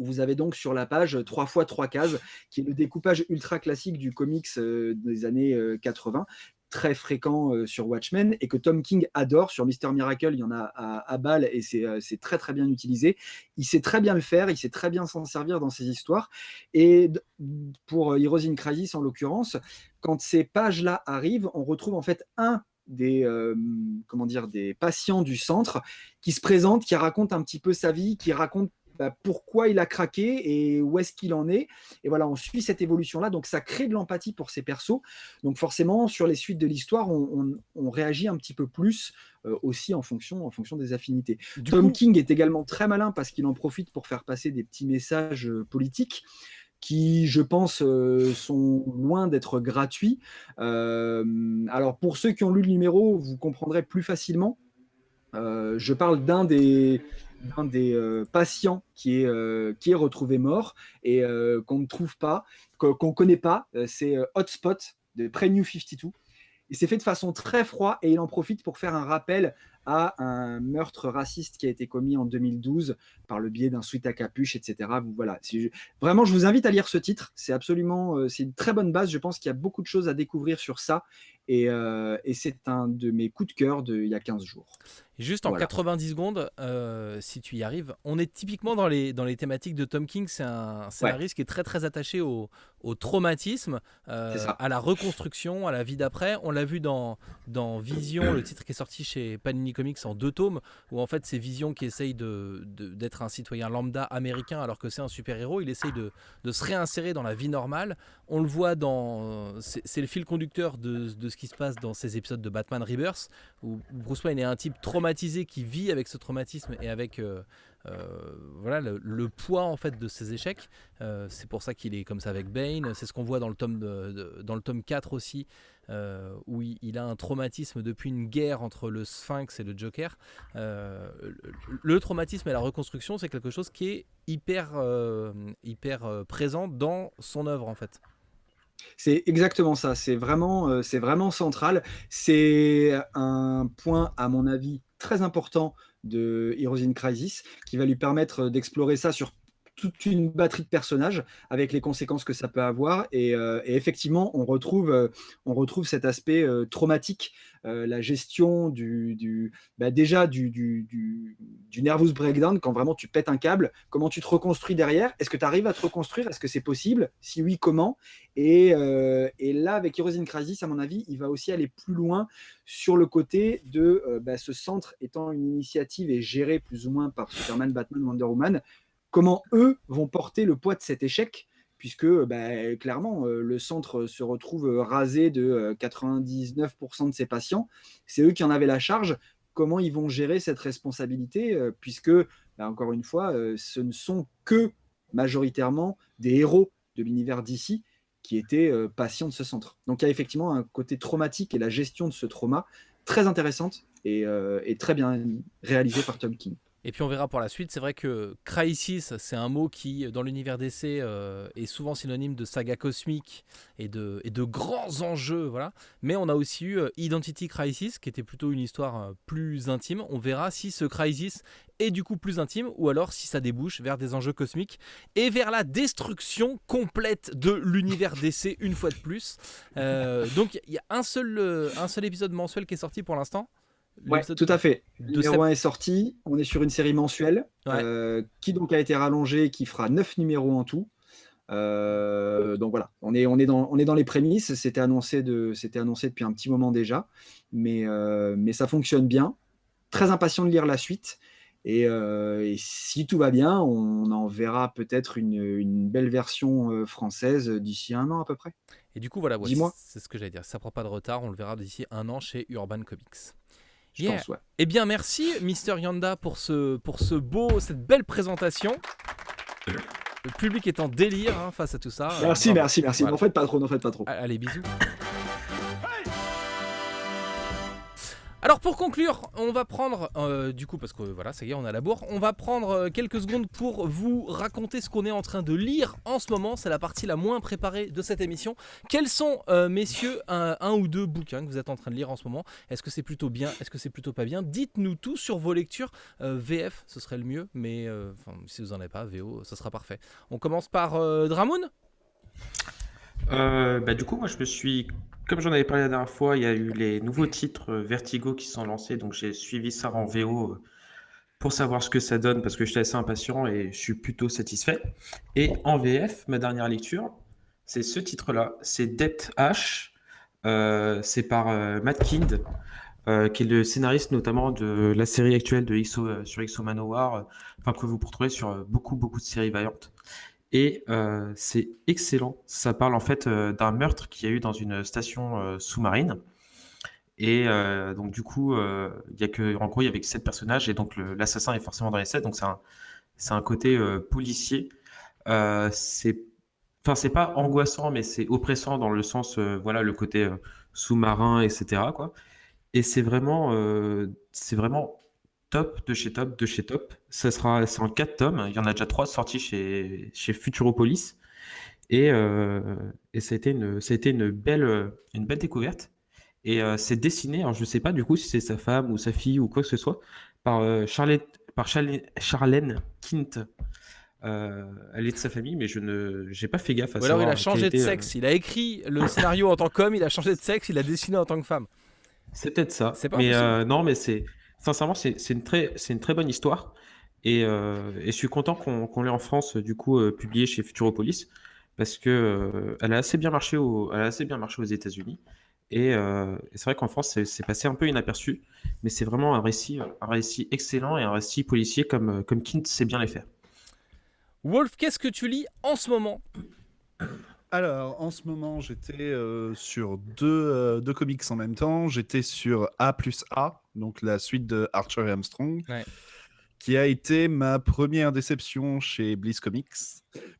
vous avez donc sur la page 3 fois 3 cases, qui est le découpage ultra classique du comics euh, des années 80, euh, très fréquent euh, sur Watchmen, et que Tom King adore. Sur Mister Miracle, il y en a à, balle, et c'est très très bien utilisé. Il sait très bien le faire, il sait très bien s'en servir dans ses histoires. Et pour Heroes in Crisis, en l'occurrence, quand ces pages-là arrivent, on retrouve en fait un des, comment dire, des patients du centre qui se présente, qui raconte un petit peu sa vie, qui raconte pourquoi il a craqué et où est-ce qu'il en est. Et voilà, on suit cette évolution-là. Donc ça crée de l'empathie pour ces persos. Donc forcément, sur les suites de l'histoire, on, réagit un petit peu plus euh, aussi en fonction, en fonction des affinités. Tom King est également très malin parce qu'il en profite pour faire passer des petits messages euh, politiques qui, je pense, euh, sont loin d'être gratuits. alors, pour ceux qui ont lu le numéro, vous comprendrez plus facilement. je parle d'un des, d'un des euh, patients qui est, euh, qui est retrouvé mort et euh, qu'on ne trouve pas, qu'on ne connaît pas. c'est Hotspot de Pre-New 52. Et c'est fait de façon très froide et il en profite pour faire un rappel à un meurtre raciste qui a été commis en 2012 par le biais d'un suite à capuche, etc. Voilà. Vraiment, je vous invite à lire ce titre. C'est absolument, c'est une très bonne base. Je pense qu'il y a beaucoup de choses à découvrir sur ça et, et c'est un de mes coups de cœur d'il y a 15 jours. Juste en 90 secondes, euh, si tu y arrives, on est typiquement dans les, dans les thématiques de Tom King. C'est un scénariste qui est très très attaché au, au traumatisme, euh, à la reconstruction, à la vie d'après. On l'a vu dans, dans Vision, le titre qui est sorti chez Panini Comics en deux tomes, où en fait c'est Vision qui essaye d'être de, un citoyen lambda américain alors que c'est un super-héros. Il essaye de, de, se réinsérer dans la vie normale. On le voit dans. C'est le fil conducteur de, de, ce qui se passe dans ces épisodes de Batman Rebirth, où Bruce Wayne est un type traumatisé qui vit avec ce traumatisme et avec euh, euh, voilà le, poids en fait de ses échecs. Euh, c'est pour ça qu'il est comme ça avec Bane. C'est ce qu'on voit dans le tome dans le tome 4 aussi, où il, a un traumatisme depuis une guerre entre le Sphinx et le Joker. le, traumatisme et la reconstruction, c'est quelque chose qui est hyper hyper présent dans son œuvre en fait. C'est exactement ça, c'est vraiment, c'est vraiment central. C'est un point, à mon avis, très important de Heroes in Crisis, qui va lui permettre d'explorer ça sur toute une batterie de personnages avec les conséquences que ça peut avoir. Et, euh, effectivement, on retrouve, euh, on retrouve cet aspect euh, traumatique, la gestion du, bah déjà du, nervous breakdown, quand vraiment tu pètes un câble, comment tu te reconstruis derrière. Est-ce que tu arrives à te reconstruire? Est-ce que c'est possible? Si oui, comment? Et, là, avec Heroes in à mon avis, il va aussi aller plus loin sur le côté de bah, ce centre étant une initiative et géré plus ou moins par Superman, Batman, Wonder Woman comment eux vont porter le poids de cet échec, puisque bah, clairement, euh, le centre se retrouve euh, rasé de 99% euh, de ses patients. C'est eux qui en avaient la charge. Comment ils vont gérer cette responsabilité, puisque, bah, encore une fois, ce ne sont que majoritairement des héros de l'univers d'ici qui étaient patients de ce centre. Donc il y a effectivement un côté traumatique et la gestion de ce trauma très intéressante et très bien réalisée par Tom King. Et puis on verra pour la suite. C'est vrai que Crisis, c'est un mot qui, dans l'univers d'essai, euh, est souvent synonyme de saga cosmique et de, et de grands enjeux. Voilà. Mais on a aussi eu euh, Identity Crisis, qui était plutôt une histoire euh, plus intime. On verra si ce Crisis est du coup plus intime ou alors si ça débouche vers des enjeux cosmiques et vers la destruction complète de l'univers d'essai une fois de plus. donc il y a un seul, un seul épisode mensuel qui est sorti pour l'instant. Ouais, tout à fait. Le numéro 1 est sorti. On est sur une série mensuelle euh, qui donc a été rallongée, qui fera 9 numéros en tout. donc voilà, on est, on est, dans, on est dans les prémices. C'était annoncé, de, annoncé depuis un petit moment déjà, mais, mais ça fonctionne bien. Très impatient de lire la suite. Et, si tout va bien, on en verra peut-être une, une, belle version française d'ici un an à peu près. Et du coup, voilà, Dis-moi. c'est ce que j'allais dire. Ça prend pas de retard, on le verra d'ici un an chez Urban Comics. Je pense, ouais. Eh bien, merci, Mister Yanda, pour ce, pour ce beau, cette belle présentation. Le public est en délire hein, face à tout ça. Merci, merci, merci. N'en faites pas trop, n'en faites pas trop. Allez, bisous. Alors pour conclure, on va prendre, euh, du coup, parce que voilà, ça y est, on a la bourre, on va prendre euh, quelques secondes pour vous raconter ce qu'on est en train de lire en ce moment. C'est la partie la moins préparée de cette émission. Quels sont, euh, messieurs, un, ou deux bouquins que vous êtes en train de lire en ce moment? Est-ce que c'est plutôt bien? Est-ce que c'est plutôt pas bien? Dites-nous tout sur vos lectures. VF, ce serait le mieux, mais si vous en avez pas, VO, ce sera parfait. On commence par Dramoun? Bah, Du coup, moi, je me suis comme j'en avais parlé la dernière fois, il y a eu les nouveaux titres euh, Vertigo qui sont lancés, donc j'ai suivi ça en VO euh, pour savoir ce que ça donne parce que j'étais assez impatient et je suis plutôt satisfait. Et en VF, ma dernière lecture, c'est ce titre-là, c'est Death Ash, euh, c'est par Matt Kind, qui est le scénariste notamment de la série actuelle de XO, sur XO Manowar, enfin que vous retrouver sur beaucoup beaucoup de séries vaillantes. Et euh, c'est excellent. Ça parle en fait euh, d'un meurtre qu'il y a eu dans une station euh, sous-marine. Et donc du coup, il y a que, en gros, il y avait que sept personnages et donc l'assassin est forcément dans les sept. Donc c'est un, un côté policier. c'est, enfin c'est pas angoissant, mais c'est oppressant dans le sens, voilà, le côté sous-marin, etc. Et c'est vraiment, c'est vraiment top de chez top de chez top. Ça sera, c'est en 4 tomes. Il y en a déjà 3 sortis chez, chez Futuropolis. Et, euh, et ça a été une, ça a été une belle, une belle découverte. Et euh, c'est dessiné, alors je ne sais pas du coup si c'est sa femme ou sa fille ou quoi que ce soit, par, euh, Charlotte, par Charlène Kint. elle est de sa famille, mais je ne j'ai pas fait gaffe à ça. Alors il a changé de sexe. Il a écrit le scénario en tant qu'homme, il a changé de sexe, il a dessiné en tant que femme. C'est peut-être ça. mais non, mais c'est sincèrement, c'est une, très, une très bonne histoire. Et, euh, et je suis content qu'on l'ait en France, du coup, euh, publié chez Futuropolis, parce que euh, elle, a assez bien marché au, elle a assez bien marché aux États-Unis. Et, c'est vrai qu'en France, c'est passé un peu inaperçu, mais c'est vraiment un récit, un récit excellent et un récit policier comme, comme Kint sait bien les faire. Wolf, qu'est-ce que tu lis en ce moment? Alors, en ce moment, j'étais sur deux, deux, comics en même temps. J'étais sur A plus A, donc la suite de Archer et Armstrong, qui a été ma première déception chez Bliss Comics,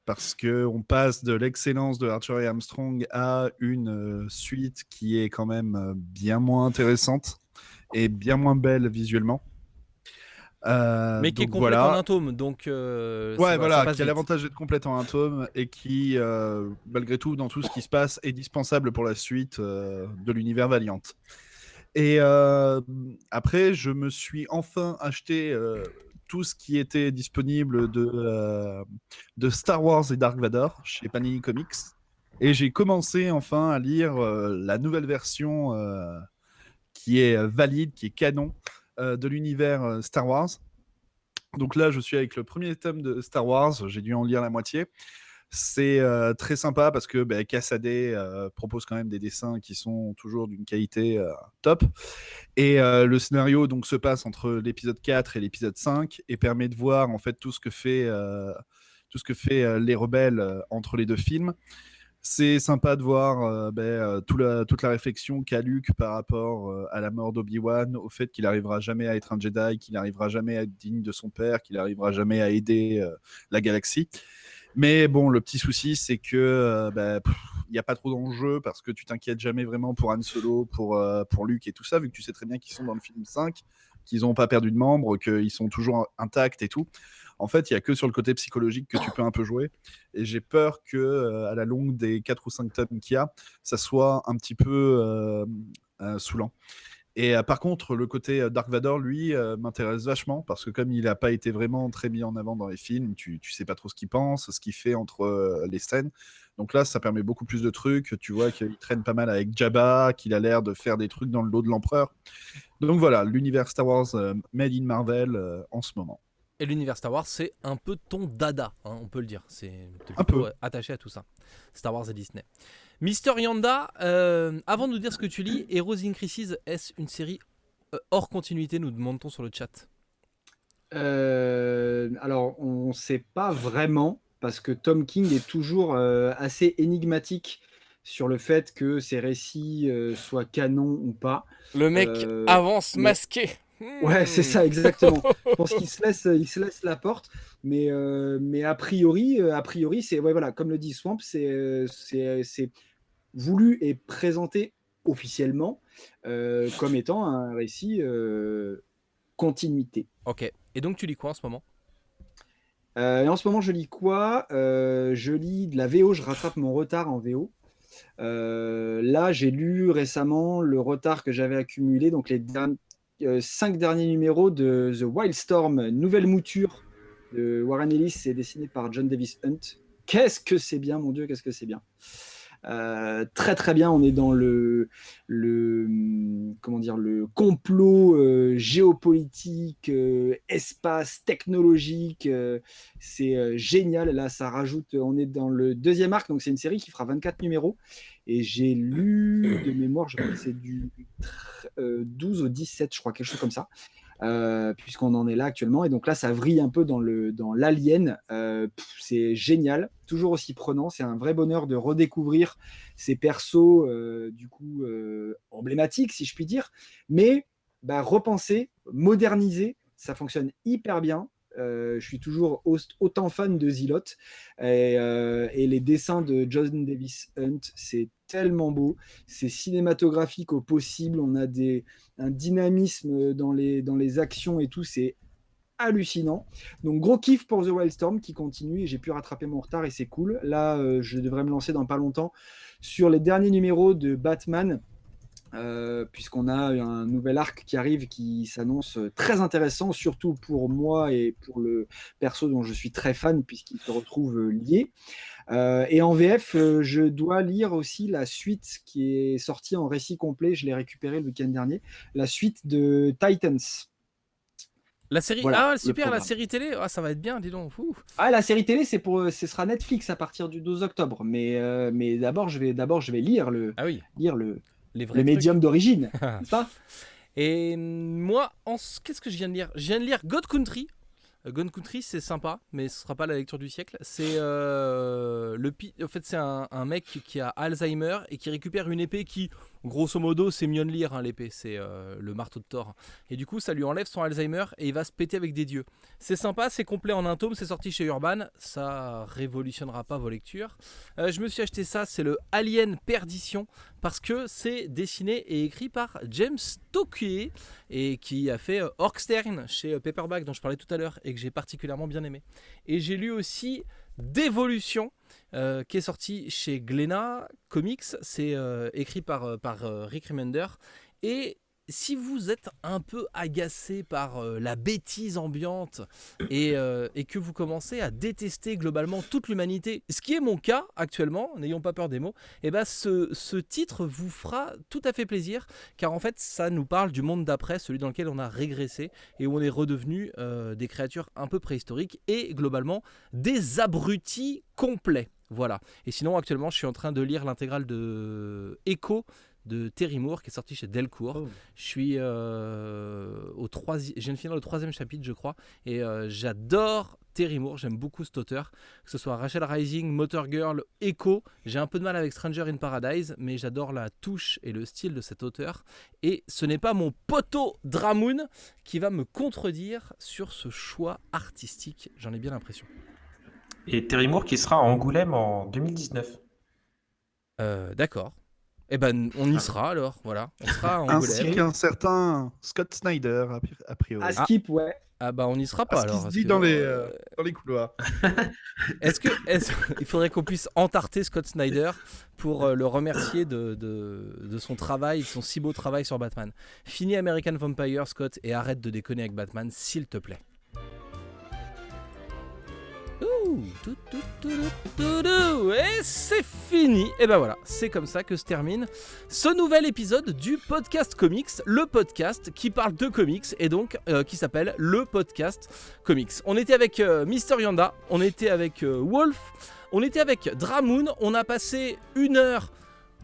parce que on passe de l'excellence de Archer et Armstrong à une suite qui est quand même bien moins intéressante et bien moins belle visuellement. Euh, mais qui est complète en un tome, donc. Euh, ouais, voilà, qui a l'avantage d'être complète en un tome et qui, euh, malgré tout, dans tout ce qui se passe, est dispensable pour la suite de l'univers Valiant. Et après, je me suis enfin acheté tout ce qui était disponible de, de Star Wars et Dark Vador chez Panini Comics. Et j'ai commencé enfin à lire la nouvelle version qui est valide, qui est canon euh, de l'univers euh, Star Wars. Donc là, je suis avec le premier tome de Star Wars, j'ai dû en lire la moitié. C'est euh, très sympa parce que bah, Cassaday propose quand même des dessins qui sont toujours d'une qualité top. Et le scénario donc se passe entre l'épisode 4 et l'épisode 5 et permet de voir en fait tout ce que fait, tout ce que fait les rebelles entre les deux films. C'est sympa de voir euh, ben, euh, toute la réflexion qu'a Luke par rapport euh, à la mort d'Obi-Wan, au fait qu'il n'arrivera jamais à être un Jedi, qu'il n'arrivera jamais à être digne de son père, qu'il n'arrivera jamais à aider la galaxie. Mais bon, le petit souci, c'est que ben, il n'y a pas trop d'enjeux parce que tu t'inquiètes jamais vraiment pour Han Solo, pour, pour Luke et tout ça, vu que tu sais très bien qu'ils sont dans le film 5, qu'ils n'ont pas perdu de membres, qu'ils sont toujours intacts et tout en fait, il y a que sur le côté psychologique que tu peux un peu jouer. Et j'ai peur que euh, à la longue des 4 ou 5 tomes qu'il y a, ça soit un petit peu euh, euh, saoulant. Et par contre, le côté Dark Vador, lui, m'intéresse vachement parce que comme il n'a pas été vraiment très mis en avant dans les films, tu, tu sais pas trop ce qu'il pense, ce qu'il fait entre les scènes. Donc là, ça permet beaucoup plus de trucs. Tu vois qu'il traîne pas mal avec Jabba, qu'il a l'air de faire des trucs dans le dos de l'empereur. Donc voilà, l'univers Star Wars Made in Marvel en ce moment. Et l'univers Star Wars, c'est un peu ton dada, hein, on peut le dire. C'est Un peu. euh, attaché à tout ça. Star Wars et Disney. Mister Yanda, euh, avant de nous dire ce que tu lis, Heroes in Crisis, est-ce une série euh, hors continuité Nous demandons sur le chat? Euh, alors, on ne sait pas vraiment, parce que Tom King est toujours euh, assez énigmatique sur le fait que ses récits euh, soient canons ou pas. Le mec Euh, avance mais- masqué. Ouais, c'est Hmm. ça, exactement. Je pense qu'il se laisse, il se laisse la porte, mais, euh, mais a priori, a priori, c'est ouais, voilà, comme le dit Swamp, c'est c'est c'est voulu et présenté officiellement euh, comme étant un récit euh, continuité. Ok. Et donc tu lis quoi en ce moment? Euh, et en ce moment, je lis quoi? Je lis de la VO, je rattrape mon retard en VO. Là, j'ai lu récemment le retard que j'avais accumulé, donc les derni- cinq derniers numéros de The Wildstorm, nouvelle mouture de Warren Ellis, c'est dessiné par John Davis Hunt. Qu'est-ce que c'est bien, mon Dieu, qu'est-ce que c'est bien? Euh, très très bien, on est dans le, comment dire le complot euh, géopolitique, euh, espace technologique, c'est génial. Là, ça rajoute, on est dans le deuxième arc, donc c'est une série qui fera 24 numéros. Et j'ai lu de mémoire, je crois que c'est du tr- euh, 12 au 17, je crois, quelque chose comme ça. Euh, puisqu'on en est là actuellement. Et donc là, ça vrille un peu dans dans l'alien. Euh, c'est génial, toujours aussi prenant. C'est un vrai bonheur de redécouvrir ces persos, euh, du coup, emblématiques, si je puis dire. Mais bah, repenser, moderniser, ça fonctionne hyper bien. Euh, je suis toujours au- autant fan de Zilot. Et, euh, et les dessins de John Davis Hunt, c'est tellement beau. C'est cinématographique au possible. On a des, un dynamisme dans les, dans les actions et tout. C'est hallucinant. Donc gros kiff pour The Wildstorm qui continue et j'ai pu rattraper mon retard et c'est cool. Là, euh, je devrais me lancer dans pas longtemps sur les derniers numéros de Batman. Euh, puisqu'on a un nouvel arc qui arrive qui s'annonce très intéressant, surtout pour moi et pour le perso dont je suis très fan, puisqu'il se retrouve lié. Euh, et en VF, euh, je dois lire aussi la suite qui est sortie en récit complet, je l'ai récupéré le week-end dernier, la suite de Titans. La série. Voilà, ah, super, la série télé. Ah, ça va être bien, dis donc. Ouh. Ah, la série télé, c'est pour, ce sera Netflix à partir du 12 octobre. Mais, mais d'abord, je vais, d'abord, je vais lire le, Ah oui, lire le, les vrais le trucs. médium d'origine, n'est-ce pas? Et moi, en... qu'est-ce que je viens de lire? Je viens de lire God Country. Euh, God Country, c'est sympa, mais ce sera pas la lecture du siècle. C'est euh, le pi- en fait, c'est un, un mec qui a Alzheimer et qui récupère une épée qui, grosso modo, c'est Mjolnir, hein, l'épée, c'est euh, le marteau de Thor. Et du coup, ça lui enlève son Alzheimer et il va se péter avec des dieux. C'est sympa, c'est complet en un tome, c'est sorti chez Urban. Ça révolutionnera pas vos lectures. Euh, je me suis acheté ça, c'est le Alien Perdition parce que c'est dessiné et écrit par James Tokyo et qui a fait euh, Orkstern chez euh, Paperback dont je parlais tout à l'heure et que j'ai particulièrement bien aimé. Et j'ai lu aussi Dévolution euh, qui est sorti chez Glénat Comics, c'est euh, écrit par, euh, par Rick Remender. Et si vous êtes un peu agacé par euh, la bêtise ambiante et, euh, et que vous commencez à détester globalement toute l'humanité, ce qui est mon cas actuellement, n'ayons pas peur des mots, et ben ce, ce titre vous fera tout à fait plaisir car en fait ça nous parle du monde d'après, celui dans lequel on a régressé et où on est redevenu euh, des créatures un peu préhistoriques et globalement des abrutis complets. Voilà. Et sinon actuellement je suis en train de lire l'intégrale de Echo de Terry Moore qui est sorti chez Delcourt. Oh. Je suis euh, au troisième, je viens de finir le troisième chapitre je crois et euh, j'adore Terry Moore, j'aime beaucoup cet auteur, que ce soit Rachel Rising, Motor Girl, Echo. J'ai un peu de mal avec Stranger in Paradise, mais j'adore la touche et le style de cet auteur. Et ce n'est pas mon poteau Dramoon qui va me contredire sur ce choix artistique, j'en ai bien l'impression. Et Terry Moore qui sera à Angoulême en 2019. Euh, D'accord. Eh ben, on y sera alors, voilà. On sera à Ainsi qu'un certain Scott Snyder, a pri- a priori. À skip, ouais. Ah bah on n'y sera pas Ah, ce qui alors. se parce dit que, dans les, euh, euh, dans les couloirs. Est-ce que il faudrait qu'on puisse entarter Scott Snyder pour euh, le remercier de, de, de son travail, de son si beau travail sur Batman? Finis American Vampire, Scott, et arrête de déconner avec Batman, s'il te plaît. Et c'est fini. Et ben voilà, c'est comme ça que se termine ce nouvel épisode du podcast comics, le podcast qui parle de comics et donc euh, qui s'appelle le podcast comics. On était avec euh, Mister Yanda, on était avec euh, Wolf, on était avec Dramoon, on a passé une heure.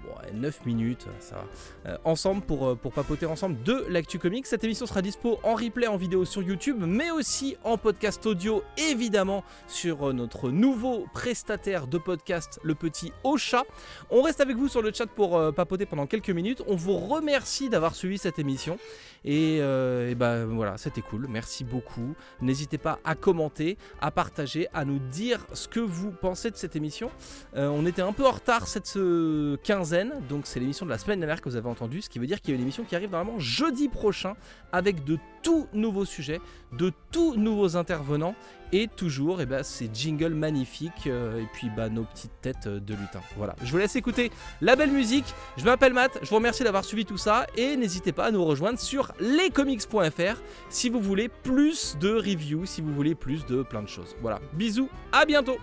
Ouais, 9 minutes, ça va. Euh, ensemble pour, euh, pour papoter ensemble de l'actu comics. Cette émission sera dispo en replay en vidéo sur YouTube, mais aussi en podcast audio, évidemment, sur euh, notre nouveau prestataire de podcast, le petit Ocha. On reste avec vous sur le chat pour papoter pendant quelques minutes. On vous remercie d'avoir suivi cette émission. Et, et ben voilà, c'était cool. Merci beaucoup. N'hésitez pas à commenter, à partager, à nous dire ce que vous pensez de cette émission. On était un peu en retard cette euh, donc c'est l'émission de la semaine dernière que vous avez entendu, ce qui veut dire qu'il y a une émission qui arrive normalement jeudi prochain avec de tout nouveaux sujets, de tout nouveaux intervenants et toujours eh ben, ces jingles magnifiques euh, et puis bah, nos petites têtes de lutin. Voilà, je vous laisse écouter la belle musique. Je m'appelle Matt, je vous remercie d'avoir suivi tout ça et n'hésitez pas à nous rejoindre sur lescomics.fr si vous voulez plus de reviews, si vous voulez plus de plein de choses. Voilà, bisous, à bientôt